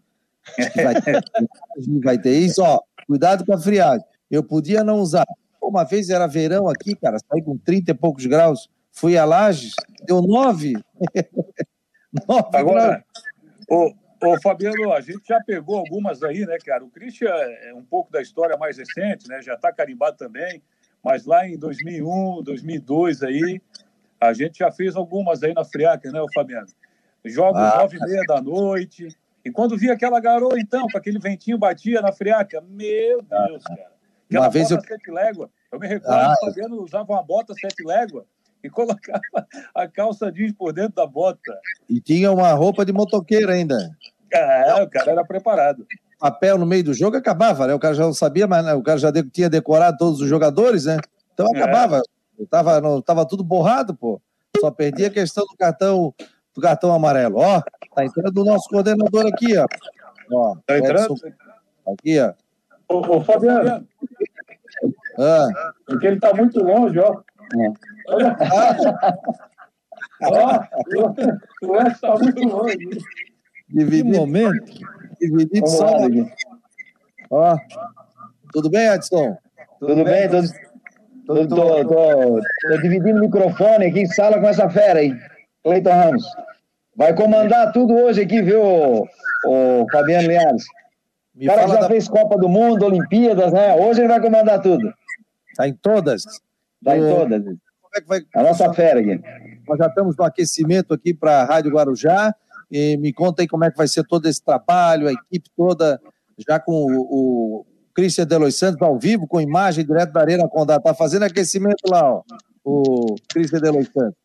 Vai ter, vai ter isso, ó. Cuidado com a friagem. Eu podia não usar. Uma vez era verão aqui, cara, saí com 30 e poucos graus, fui a Lages, deu 9. 9 Agora, o, Ô, Fabiano, a gente já pegou algumas aí, né, cara? O Christian é um pouco da história mais recente, né? Já está carimbado também, mas lá em 2001, 2002 aí, a gente já fez algumas aí na Friaca, né, o Fabiano? Jogos ah, nove e meia da noite. E quando via aquela garoa, então, com aquele ventinho batia na Friaca, meu Deus, cara. Aquela uma vez eu... sete légua. Eu me recordo ah, que o Fabiano usava uma bota sete légua e colocava a calça jeans por dentro da bota. E tinha uma roupa de motoqueiro ainda. É, o cara era preparado. Papel no meio do jogo acabava, né? O cara já não sabia, mas né? o cara já tinha decorado todos os jogadores, né? Então é. acabava. É. Tava, não, tava tudo borrado, pô. Só perdia a questão do cartão do cartão amarelo. Ó, tá entrando o nosso coordenador aqui, ó. ó tá entrando? Aqui, ó. Ô, ô Fabiano. Ah. Porque ele tá muito longe, ó. É. Olha. ó, o Wes tá muito longe. Dividido, momento. Dividido só. Ó. Tudo bem, Edson? Tudo, bem? Tô, tô, tô, tô, tô dividindo o microfone aqui, sala com essa fera aí. Cleiton Ramos. Vai comandar tudo hoje aqui, viu, o Fabiano Linhares? O cara já da... fez Copa do Mundo, Olimpíadas, né? Hoje ele vai comandar tudo. Tá em todas? Tá em todas. Como é que vai... A nossa fera aqui. Nós já estamos no aquecimento aqui para a Rádio Guarujá. E me conta aí como é que vai ser todo esse trabalho, a equipe toda, já com o, o Christian Delois Santos ao vivo, com imagem direto da Arena Condá. Tá fazendo aquecimento lá, ó, o Christian Delois Santos.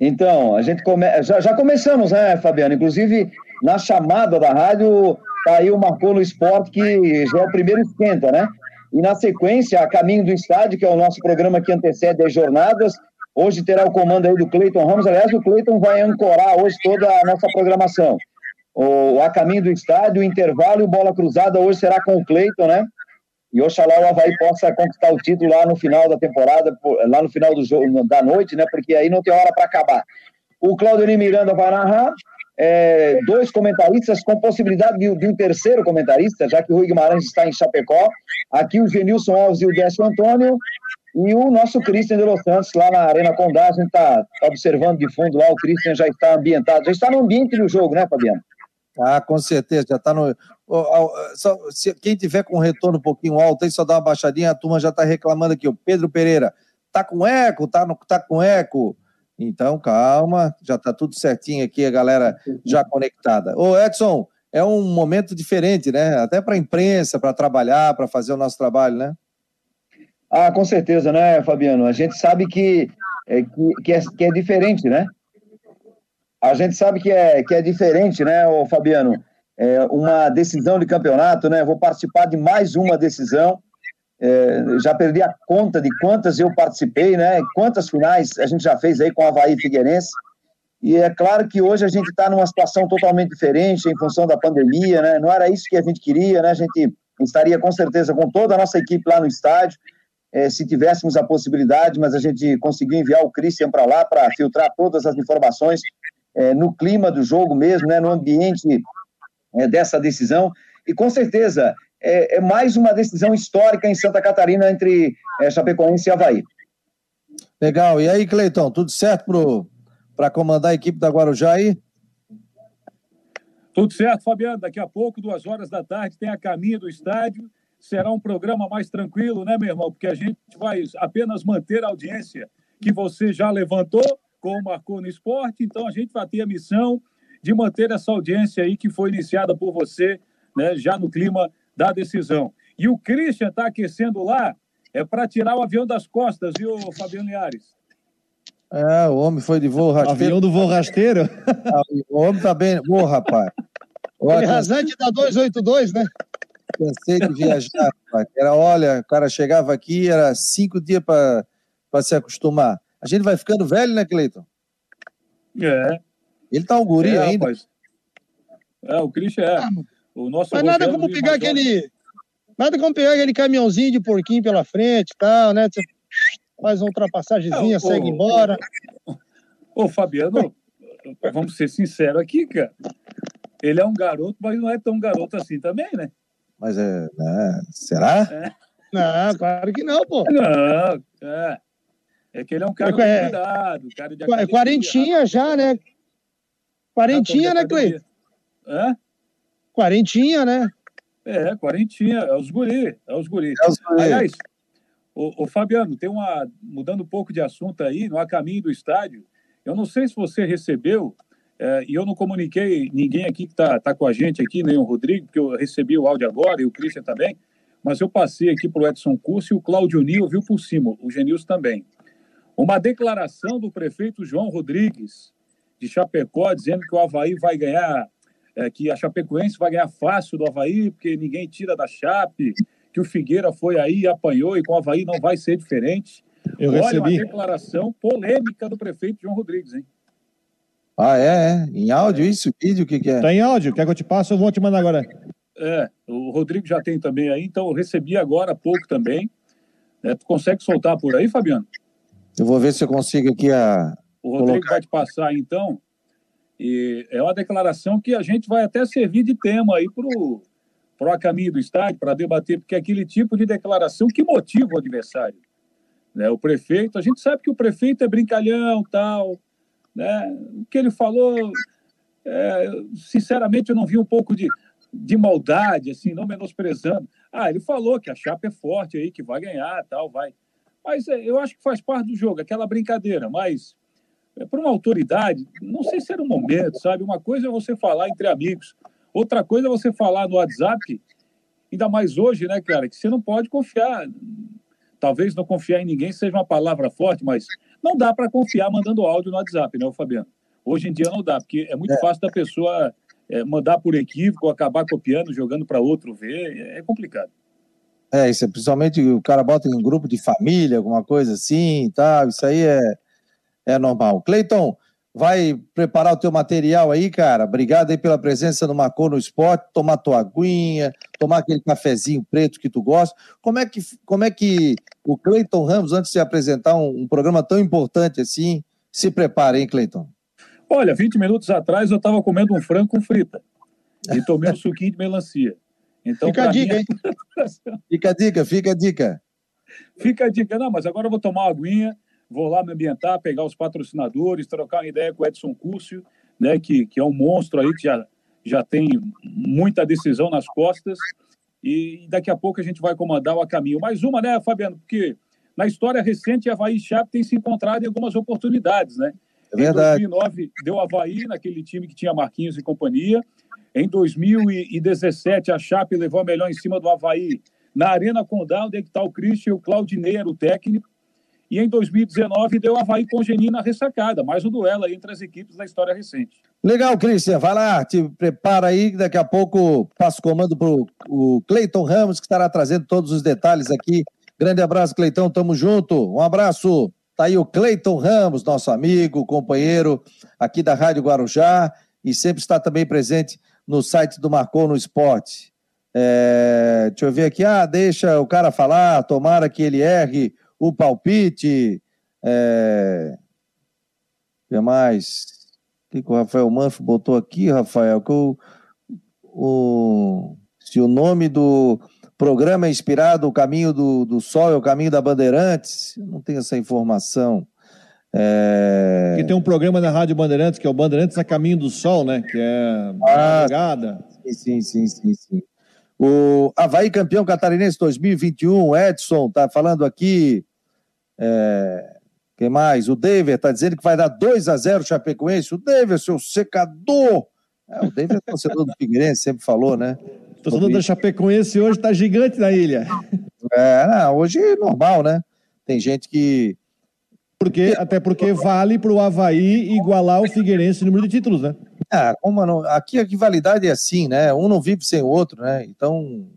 Então, a gente come... já, já começamos, né, Fabiano? Inclusive, na chamada da rádio, tá aí o Marcou no Esporte, que já é o primeiro esquenta, né? E na sequência, a caminho do estádio, que é o nosso programa que antecede as jornadas, Hoje terá o comando aí do Cleiton Ramos. Aliás, o Cleiton vai ancorar hoje toda a nossa programação. O, a caminho do estádio, o intervalo e bola cruzada hoje será com o Cleiton, né? E oxalá o Havaí possa conquistar o título lá no final da temporada, lá no final do jogo, da noite, né? Porque aí não tem hora para acabar. O Claudio Miranda vai narrar, é, dois comentaristas com possibilidade de, de, um terceiro comentarista, já que o Rui Guimarães está em Chapecó. Aqui o Genilson Alves e o Décio Antônio. E o nosso Christian de Los Santos, lá na Arena Condá, a gente está tá observando de fundo lá, o Christian já está ambientado, já está no ambiente do jogo, né, Fabiano? Ah, com certeza, já está no. Só, se, quem tiver com retorno um pouquinho alto aí, só dá uma baixadinha, a turma já está reclamando aqui. O Pedro Pereira, tá com eco, tá, no, tá com eco. Então, calma, já está tudo certinho aqui, a galera já conectada. Ô, Edson, é um momento diferente, né? Até para a imprensa, para trabalhar, para fazer o nosso trabalho, né? Ah, com certeza, né, Fabiano? A gente sabe que é, que, é, que é diferente, né? A gente sabe que é, que é diferente, né, ô Fabiano? É uma decisão de campeonato, né? Vou participar de mais uma decisão. É, já perdi a conta de quantas eu participei, né? Quantas finais a gente já fez aí com a Havaí Figueirense. E é claro que hoje a gente está numa situação totalmente diferente em função da pandemia, né? Não era isso que a gente queria, né? A gente estaria com certeza com toda a nossa equipe lá no estádio é, se tivéssemos a possibilidade, mas a gente conseguiu enviar o Christian para lá para filtrar todas as informações é, no clima do jogo mesmo, né, no ambiente é, dessa decisão. E com certeza é, é, mais uma decisão histórica em Santa Catarina entre é, Chapecoense e Havaí. Legal. E aí, Cleiton, tudo certo para comandar a equipe da Guarujá aí? Tudo certo, Fabiano. Daqui a pouco, duas horas da tarde, tem a caminho do estádio será um programa mais tranquilo, né, meu irmão? Porque a gente vai apenas manter a audiência que você já levantou, como marcou no esporte, então a gente vai ter a missão de manter essa audiência aí que foi iniciada por você, né, já no clima da decisão. E o Christian está aquecendo lá, é para tirar o avião das costas, viu, Fabiano Liares? É, o homem foi de voo rasteiro. Avião do voo rasteiro? Ah, o homem tá bem. Ô, rapaz. Aquele rasante da 282, né? Cansei de viajar, Era, olha, o cara chegava aqui, era cinco dias para se acostumar. A gente vai ficando velho, né, Cleiton? É. Ele tá um guri é, ainda. Rapaz. É, o Christian é. Ah, o nosso Mas nada como pegar aquele. Nada como pegar aquele caminhãozinho de porquinho pela frente e tal, né? Você faz uma ultrapassagemzinha, É, segue embora. Ô, Fabiano, vamos ser sinceros aqui, cara. Ele é um garoto, mas não é tão garoto assim também, né? Mas é. né, Será? Não, claro que não, pô. Não, é. É que ele é um cara É, de cuidado, cara de Qua- academia, Quarentinha já, né? Quarentinha, né, Cleiton? Hã? Quarentinha, né? É, quarentinha, é os guri, é os guri. É os guri. Aliás, o, o Fabiano, tem uma. Mudando um pouco de assunto aí, no a caminho do estádio, eu não sei se você recebeu, é, e eu não comuniquei ninguém aqui que está tá com a gente aqui, nem o Rodrigo, porque eu recebi o áudio agora e o Christian também, mas eu passei aqui para o Edson Curso e o Claudio Nil viu por cima, o Genilson também. Uma declaração do prefeito João Rodrigues, de Chapecó, dizendo que o Havaí vai ganhar, é, que a Chapecoense vai ganhar fácil do Havaí, porque ninguém tira da Chape, que o Figueira foi aí e apanhou, e com o Havaí não vai ser diferente. Eu Olha recebi. uma declaração polêmica do prefeito João Rodrigues, hein? Ah, é, é. Em áudio isso? Vídeo, o que, que é? Tá em áudio? Quer que eu te passe? Eu vou te mandar agora. É, o Rodrigo já tem também aí, então eu recebi agora há pouco também. É, tu consegue soltar por aí, Fabiano? Eu vou ver se eu consigo aqui a. O Rodrigo Colocar. vai te passar então. E é uma declaração que a gente vai até servir de tema aí pro pro a caminho do estádio para debater, porque é aquele tipo de declaração que motiva o adversário. Né? O prefeito, a gente sabe que o prefeito é brincalhão, tal, né? O que ele falou, é, sinceramente, eu não vi um pouco de, de maldade, assim, não menosprezando. Ah, ele falou que a chapa é forte aí, que vai ganhar, tal, vai. Mas é, eu acho que faz parte do jogo, aquela brincadeira, mas para uma autoridade, não sei se era o momento, sabe? Uma coisa é você falar entre amigos, outra coisa é você falar no WhatsApp, ainda mais hoje, né, cara, que você não pode confiar. Talvez não confiar em ninguém seja uma palavra forte, mas não dá para confiar mandando áudio no WhatsApp, né, Fabiano? Hoje em dia não dá, porque é muito É. fácil da pessoa é, mandar por equívoco, acabar copiando, jogando para outro ver, é complicado. É, isso é principalmente o cara bota em um grupo de família, alguma coisa assim e tal. Isso aí é, é normal. Cleiton, vai preparar o teu material aí, cara. Obrigado aí pela presença no Marcou no Esporte, tomar tua aguinha, tomar aquele cafezinho preto que tu gosta. Como é que, como é que o Cleiton Ramos, antes de apresentar um, um programa tão importante assim, se prepara, hein, Cleiton? Olha, 20 minutos atrás eu estava comendo um frango com frita e tomei um suquinho de melancia. Então, Fica a dica, mim, hein? Fica a dica, fica a dica. Fica a dica, não, mas agora eu vou tomar uma aguinha, vou lá me ambientar, pegar os patrocinadores, trocar uma ideia com o Edson Cúcio, né, que, que é um monstro aí, que já, já tem muita decisão nas costas, e daqui a pouco a gente vai comandar o a caminho. Mais uma, né, Fabiano, porque na história recente, Havaí e Chape tem se encontrado em algumas oportunidades, né? É verdade. Em 2009, deu Havaí naquele time que tinha Marquinhos e companhia. Em 2017, a Chape levou a melhor em cima do Havaí na Arena Condal, onde é que está o Christian, o Claudinei era o técnico. E em 2019, deu Havaí com Geni na ressacada. Mais um duelo entre as equipes da história recente. Legal, Cristian. Vai lá, te prepara aí, que daqui a pouco passo comando para o Cleiton Ramos, que estará trazendo todos os detalhes aqui. Grande abraço, Cleitão, tamo junto. Um abraço. Tá aí o Cleiton Ramos, nosso amigo, companheiro aqui da Rádio Guarujá e sempre está também presente no site do Marcou no Esporte. É, deixa eu ver aqui. Ah, deixa o cara falar, tomara que ele erre o palpite. É, o que mais? O que, que o Rafael Manfro botou aqui, Rafael? Que o, o, se o nome do programa é inspirado, o caminho do, do sol é o caminho da Bandeirantes, eu não tenho essa informação. É... Porque tem um programa na Rádio Bandeirantes, que é o Bandeirantes a Caminho do Sol, né? Que é Ah, madrugada. Sim, sim, sim, sim. O Havaí campeão catarinense 2021, Edson tá falando aqui. É... Quem mais? O David tá dizendo que vai dar 2 a 0 Chapecoense. O David, seu secador. É, o David é torcedor do Figueirense, sempre falou, né? O torcedor da Chapecoense hoje tá gigante na ilha. É, não, hoje é normal, né? Tem gente que. Porque, até porque vale pro Havaí igualar o Figueirense no número de títulos, né? Ah, como não, aqui a rivalidade é assim, né? Um não vive sem o outro, né? Então,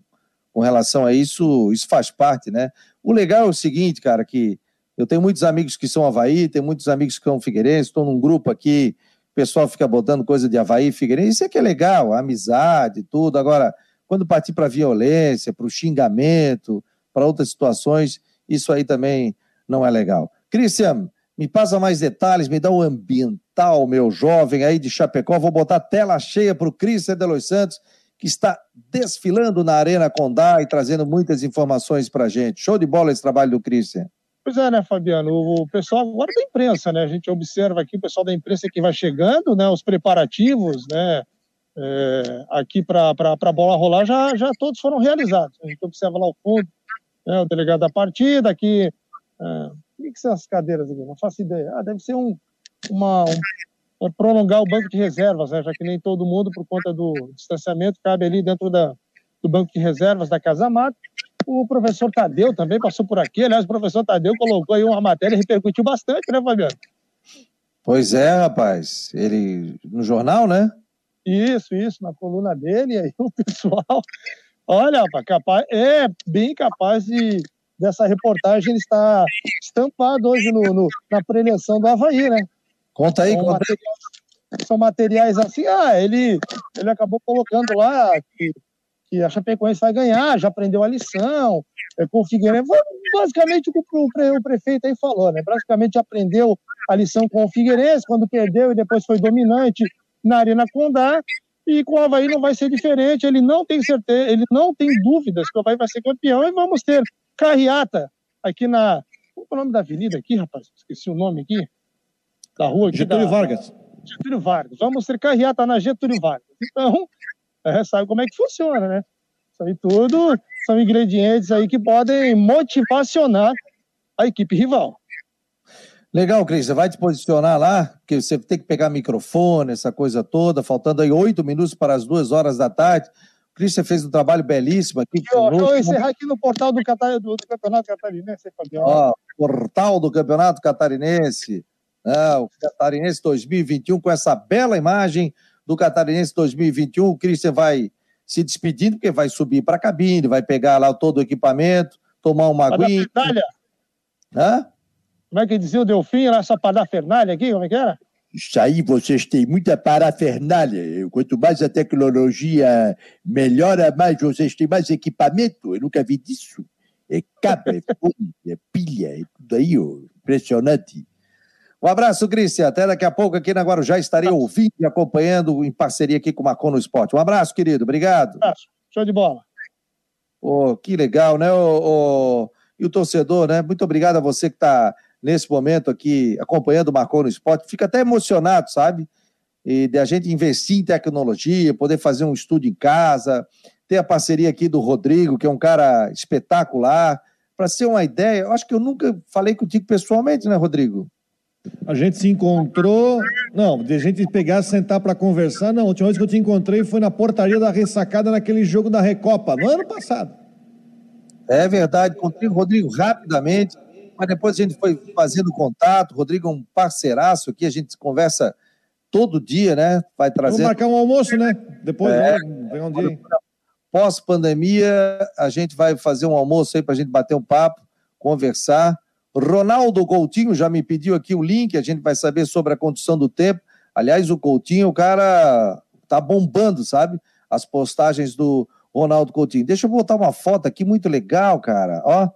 com relação a isso, isso faz parte, né? O legal é o seguinte, cara, que eu tenho muitos amigos que são Havaí, tenho muitos amigos que são Figueirense, estou num grupo aqui pessoal fica botando coisa de Havaí, Figueirense, isso é que é legal, amizade, tudo. Agora, quando partir para violência, para o xingamento, para outras situações, isso aí também não é legal. Cristian, me passa mais detalhes, me dá um ambiental, meu jovem aí de Chapecó. Vou botar tela cheia para o Cristian de Los Santos, que está desfilando na Arena Condá e trazendo muitas informações para a gente. Show de bola esse trabalho do Cristian. Pois é, né, Fabiano? O pessoal agora da imprensa, né? A gente observa aqui o pessoal da imprensa que vai chegando, né? Os preparativos, né? É, aqui para a bola rolar já, já todos foram realizados. A gente observa lá o fundo, né, o delegado da partida, aqui. É, o que são as cadeiras aqui? Não faço ideia. Ah, deve ser um, uma, um, é prolongar o banco de reservas, né? Já que nem todo mundo, por conta do distanciamento, cabe ali dentro da, do banco de reservas da Casa Mata. O professor Tadeu também passou por aqui. Aliás, o professor Tadeu colocou aí uma matéria e repercutiu bastante, né, Fabiano? Pois é, rapaz. Ele no jornal, né? Isso, isso, na coluna dele. E aí o pessoal, olha, rapaz, capaz, é bem capaz de dessa reportagem ele está estampado hoje no, no na preleção do Havaí, né? Conta aí, são conta materiais, São materiais assim, ah, ele, ele acabou colocando lá que que a Chapecoense vai ganhar, já aprendeu a lição, é, com o Figueirense. Basicamente o que o, prefeito aí falou, né? Basicamente aprendeu a lição com o Figueirense, quando perdeu e depois foi dominante na Arena Condá. E com o Havaí não vai ser diferente, ele não tem certeza, ele não tem dúvidas que o Havaí vai ser campeão e vamos ter carreata aqui na. Qual é o nome da avenida aqui, rapaz? Esqueci o nome aqui. Da rua aqui. Getúlio da... Vargas. Getúlio Vargas. Vamos ter carreata na Getúlio Vargas. Então, é, sabe como é que funciona, né? Isso aí tudo são ingredientes aí que podem motivacionar a equipe rival. Legal, Cris, você vai te posicionar lá, porque você tem que pegar microfone, essa coisa toda, faltando aí oito minutos para as duas horas da tarde. Você fez um trabalho belíssimo aqui. Eu, vou encerrar aqui no portal do, Catar... do, Campeonato Catarinense, Fabiano. Ó, portal do Campeonato Catarinense. É, o Catarinense 2021, com essa bela imagem do Catarinense 2021. O Christian vai se despedindo, porque vai subir para a cabine, vai pegar lá todo o equipamento, tomar uma aguinha. Hã? Como é que dizia o Delfim, lá essa parafernália aqui, como é que era? Isso aí, vocês têm muita parafernália. Quanto mais a tecnologia melhora, mais vocês têm mais equipamento. Eu nunca vi disso. É cabo, é fone, é pilha, é tudo aí, ó. impressionante. Um abraço, Cristian. Até daqui a pouco aqui na Guarujá estarei ouvindo e acompanhando em parceria aqui com o Marcon no Esporte. Um abraço, querido. Obrigado. Um abraço. Show de bola. Oh, que legal, né? Oh, oh, e o torcedor, né? Muito obrigado a você que está nesse momento aqui acompanhando o Marcon no Esporte. Fica até emocionado, sabe? E de a gente investir em tecnologia, poder fazer um estudo em casa, ter a parceria aqui do Rodrigo, que é um cara espetacular. Para ser uma ideia, eu acho que eu nunca falei contigo pessoalmente, né, Rodrigo? A gente se encontrou. Não, de a gente pegar, sentar para conversar, não. A última vez que eu te encontrei foi na portaria da ressacada naquele jogo da Recopa, no ano passado. É verdade, encontrei o Rodrigo rapidamente, mas depois a gente foi fazendo contato. Rodrigo é um parceiraço aqui, a gente conversa todo dia, né? Vai trazer. Vamos marcar um almoço, né? Depois, é, né? um dia. Pós-pandemia, a gente vai fazer um almoço aí para a gente bater um papo, conversar. Ronaldo Coutinho já me pediu aqui o link, a gente vai saber sobre a condição do tempo. Aliás, o Coutinho, o cara tá bombando, sabe? As postagens do Ronaldo Coutinho. Deixa eu botar uma foto aqui muito legal, cara. Ó,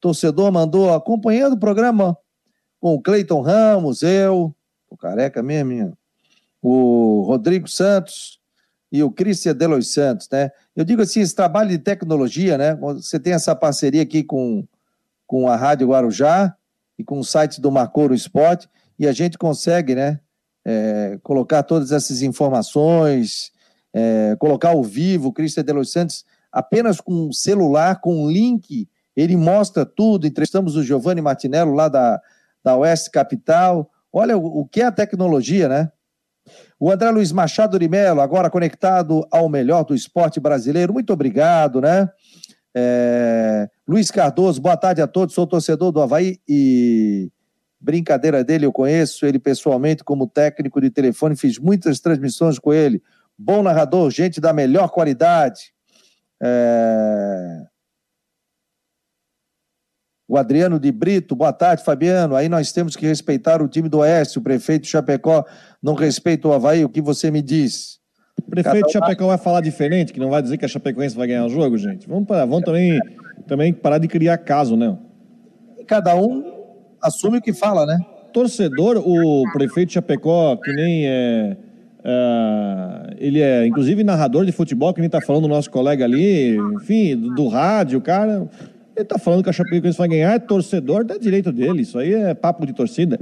torcedor mandou acompanhando o programa com o Cleiton Ramos, eu, o careca mesmo, o Rodrigo Santos e o Cristian Delois Santos, né? Eu digo assim, esse trabalho de tecnologia, né? Você tem essa parceria aqui com com a Rádio Guarujá e com o site do Marcoro Esporte, e a gente consegue, né, é, colocar todas essas informações, é, colocar ao vivo o Cristian de Los Santos apenas com um celular, com um link, ele mostra tudo. Entrevistamos o Giovanni Martinello lá da, da Oeste Capital. Olha o, o que é a tecnologia, né? O André Luiz Machado de Mello, agora conectado ao melhor do esporte brasileiro. Muito obrigado, né? É... Luiz Cardoso, boa tarde a todos. Sou torcedor do Havaí e brincadeira dele, eu conheço ele pessoalmente como técnico de telefone, fiz muitas transmissões com ele. Bom narrador, gente da melhor qualidade. É... O Adriano de Brito, boa tarde, Fabiano. Aí nós temos que respeitar o time do Oeste. O prefeito Chapecó não respeita o Havaí. O que você me diz? O prefeito Cada... Chapecó vai falar diferente, que não vai dizer que a Chapecoense vai ganhar o jogo, gente. Vamos, para, vamos também, também parar de criar caso, né? Cada um assume o que fala, né? Torcedor, o prefeito Chapecó, que nem é, é, ele é, inclusive, narrador de futebol, que nem tá falando o nosso colega ali, enfim, do, do rádio, cara. Ele tá falando que a Chapecoense vai ganhar, é torcedor, dá direito dele. Isso aí é papo de torcida.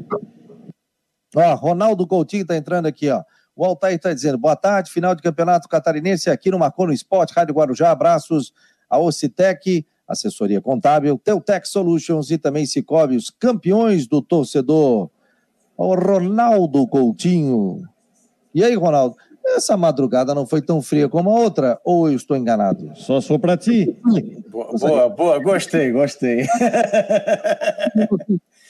Ó, Ronaldo Coutinho tá entrando aqui, ó. O Altair está dizendo, boa tarde, final de campeonato catarinense aqui no Marcou no Esporte, Rádio Guarujá, abraços a Ocitec, assessoria contábil, Teutec Solutions e também Cicobi, os campeões do torcedor. O Ronaldo Coutinho. E aí, Ronaldo? Essa madrugada não foi tão fria como a outra, ou eu estou enganado? Só sou para ti. Boa, boa, boa, gostei, gostei.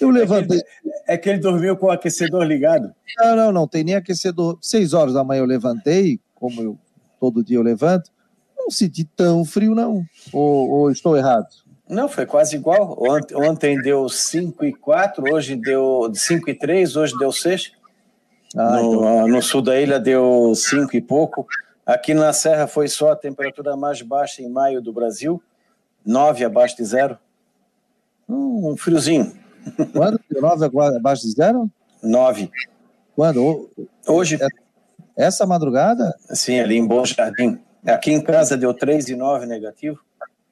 Eu levantei. É que, ele dormiu com o aquecedor ligado? Não, não, não tem nem aquecedor. Seis horas da manhã eu levantei, como eu todo dia eu levanto, não senti tão frio, não. Ou, ou estou errado? Não, foi quase igual. Ontem, ontem deu 5 e 4, hoje deu 5 e 3, hoje deu 6. Ah, no, então... no, sul da ilha deu cinco e pouco. Aqui na Serra foi só a temperatura mais baixa em maio do Brasil, 9 abaixo de zero. Um friozinho. Quando? 9 abaixo de zero? 9. Quando? Hoje. Essa madrugada? Sim, ali em Bom Jardim. Aqui em casa deu 3 e 9 negativo.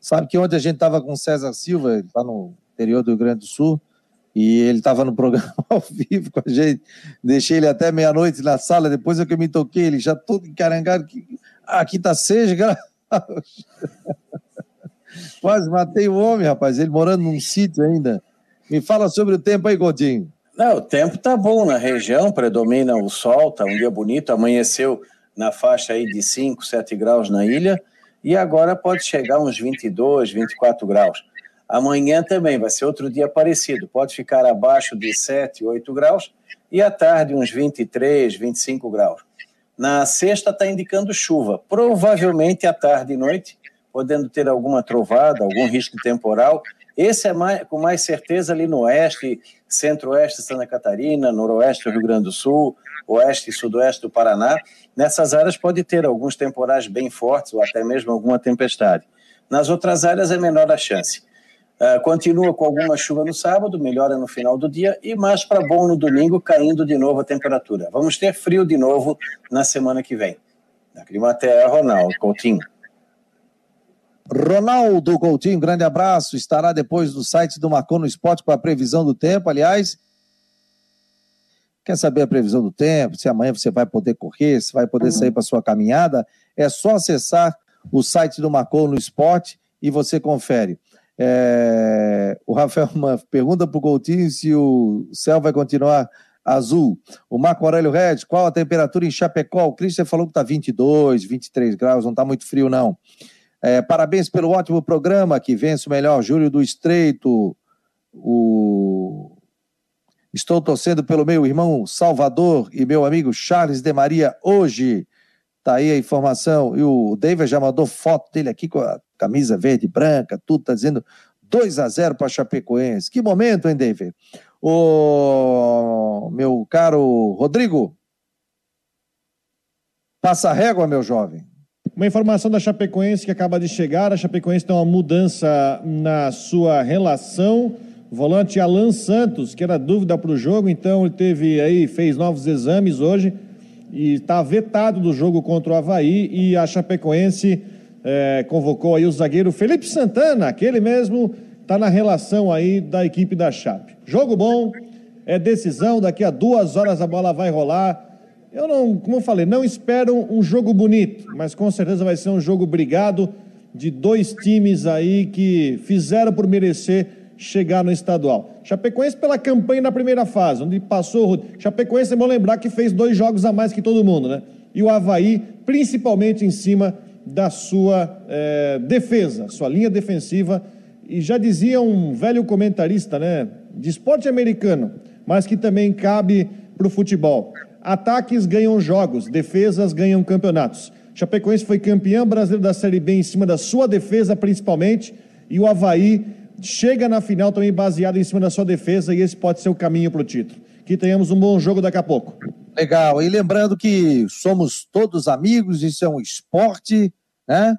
Sabe que ontem a gente estava com o César Silva, lá no interior do Rio Grande do Sul, e ele estava no programa ao vivo com a gente. Deixei ele até meia-noite na sala, depois é que eu me toquei, ele já todo encarangado. Ah, aqui tá seja, Quase matei o homem, rapaz, ele morando num sítio ainda. Me fala sobre o tempo aí, Godinho. Não, o tempo tá bom na região, predomina o sol, tá um dia bonito, amanheceu na faixa aí de 5, 7 graus na ilha, e agora pode chegar uns 22, 24 graus. Amanhã também vai ser outro dia parecido, pode ficar abaixo de 7, 8 graus e à tarde uns 23, 25 graus. Na sexta está indicando chuva, provavelmente à tarde e noite, podendo ter alguma trovada, algum risco temporal. Esse é mais, com mais certeza ali no oeste, centro-oeste Santa Catarina, noroeste do Rio Grande do Sul, oeste e sudoeste do Paraná. Nessas áreas pode ter alguns temporais bem fortes ou até mesmo alguma tempestade. Nas outras áreas é menor a chance. Uh, continua com alguma chuva no sábado, melhora no final do dia e mais para bom no domingo, caindo de novo a temperatura. Vamos ter frio de novo na semana que vem. Da Climaterra, Ronaldo Coutinho. Ronaldo Coutinho, grande abraço. Estará depois do site do Marcon no Esporte com a previsão do tempo. Aliás, quer saber a previsão do tempo? Se amanhã você vai poder correr, se vai poder sair para sua caminhada? É só acessar o site do Marcon no Esporte e você confere. É, o Rafael pergunta para o Coutinho se o céu vai continuar azul. O Marco Aurélio Red, qual a temperatura em Chapecó? O Christian falou que está 22, 23 graus, não está muito frio, não. É, parabéns pelo ótimo programa que vence o melhor Júlio do Estreito. O... Estou torcendo pelo meu irmão Salvador e meu amigo Charles de Maria hoje. Tá aí a informação. E o David já mandou foto dele aqui com a camisa verde e branca, tudo, tá dizendo 2 a 0 para Chapecoense. Que momento, hein, David? O meu caro Rodrigo, passa régua, meu jovem. Uma informação da Chapecoense que acaba de chegar. A Chapecoense tem uma mudança na sua relação. O volante Alan Santos, que era dúvida para o jogo, então ele teve aí, fez novos exames hoje e está vetado do jogo contra o Havaí e a Chapecoense é, convocou aí o zagueiro Felipe Santana, aquele mesmo está na relação aí da equipe da Chape. Jogo bom, é decisão, daqui a duas horas a bola vai rolar. Eu não, como eu falei, não espero um jogo bonito, mas com certeza vai ser um jogo brigado de dois times aí que fizeram por merecer chegar no estadual. Chapecoense pela campanha na primeira fase, onde passou. Chapecoense é bom lembrar que fez dois jogos a mais que todo mundo, né? E o Havaí, principalmente em cima da sua é, defesa, sua linha defensiva. E já dizia um velho comentarista, né, de esporte americano, mas que também cabe para o futebol. Ataques ganham jogos, defesas ganham campeonatos. Chapecoense foi campeão brasileiro da Série B em cima da sua defesa, principalmente, e o Havaí chega na final também baseado em cima da sua defesa e esse pode ser o caminho para o título. Que tenhamos um bom jogo daqui a pouco. Legal. E lembrando que somos todos amigos, isso é um esporte, né?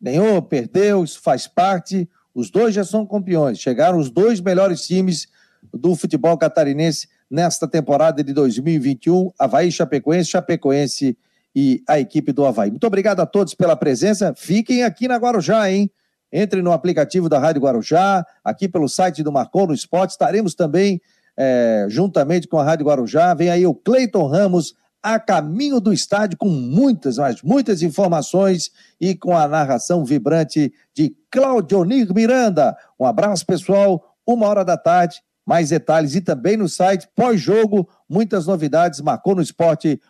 Ganhou, perdeu, isso faz parte. Os dois já são campeões. Chegaram os dois melhores times do futebol catarinense nesta temporada de 2021. Havaí Chapecoense, Chapecoense e a equipe do Havaí. Muito obrigado a todos pela presença. Fiquem aqui na Guarujá, hein? Entre no aplicativo da Rádio Guarujá, aqui pelo site do Marcou no Esporte. Estaremos também é, juntamente com a Rádio Guarujá. Vem aí o Cleiton Ramos a caminho do estádio com muitas, mas muitas informações e com a narração vibrante de Claudionir Miranda. Um abraço, pessoal. Uma hora da tarde, mais detalhes e também no site pós-jogo, muitas novidades, marcou no esporte.com.br.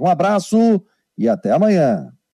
Um abraço e até amanhã.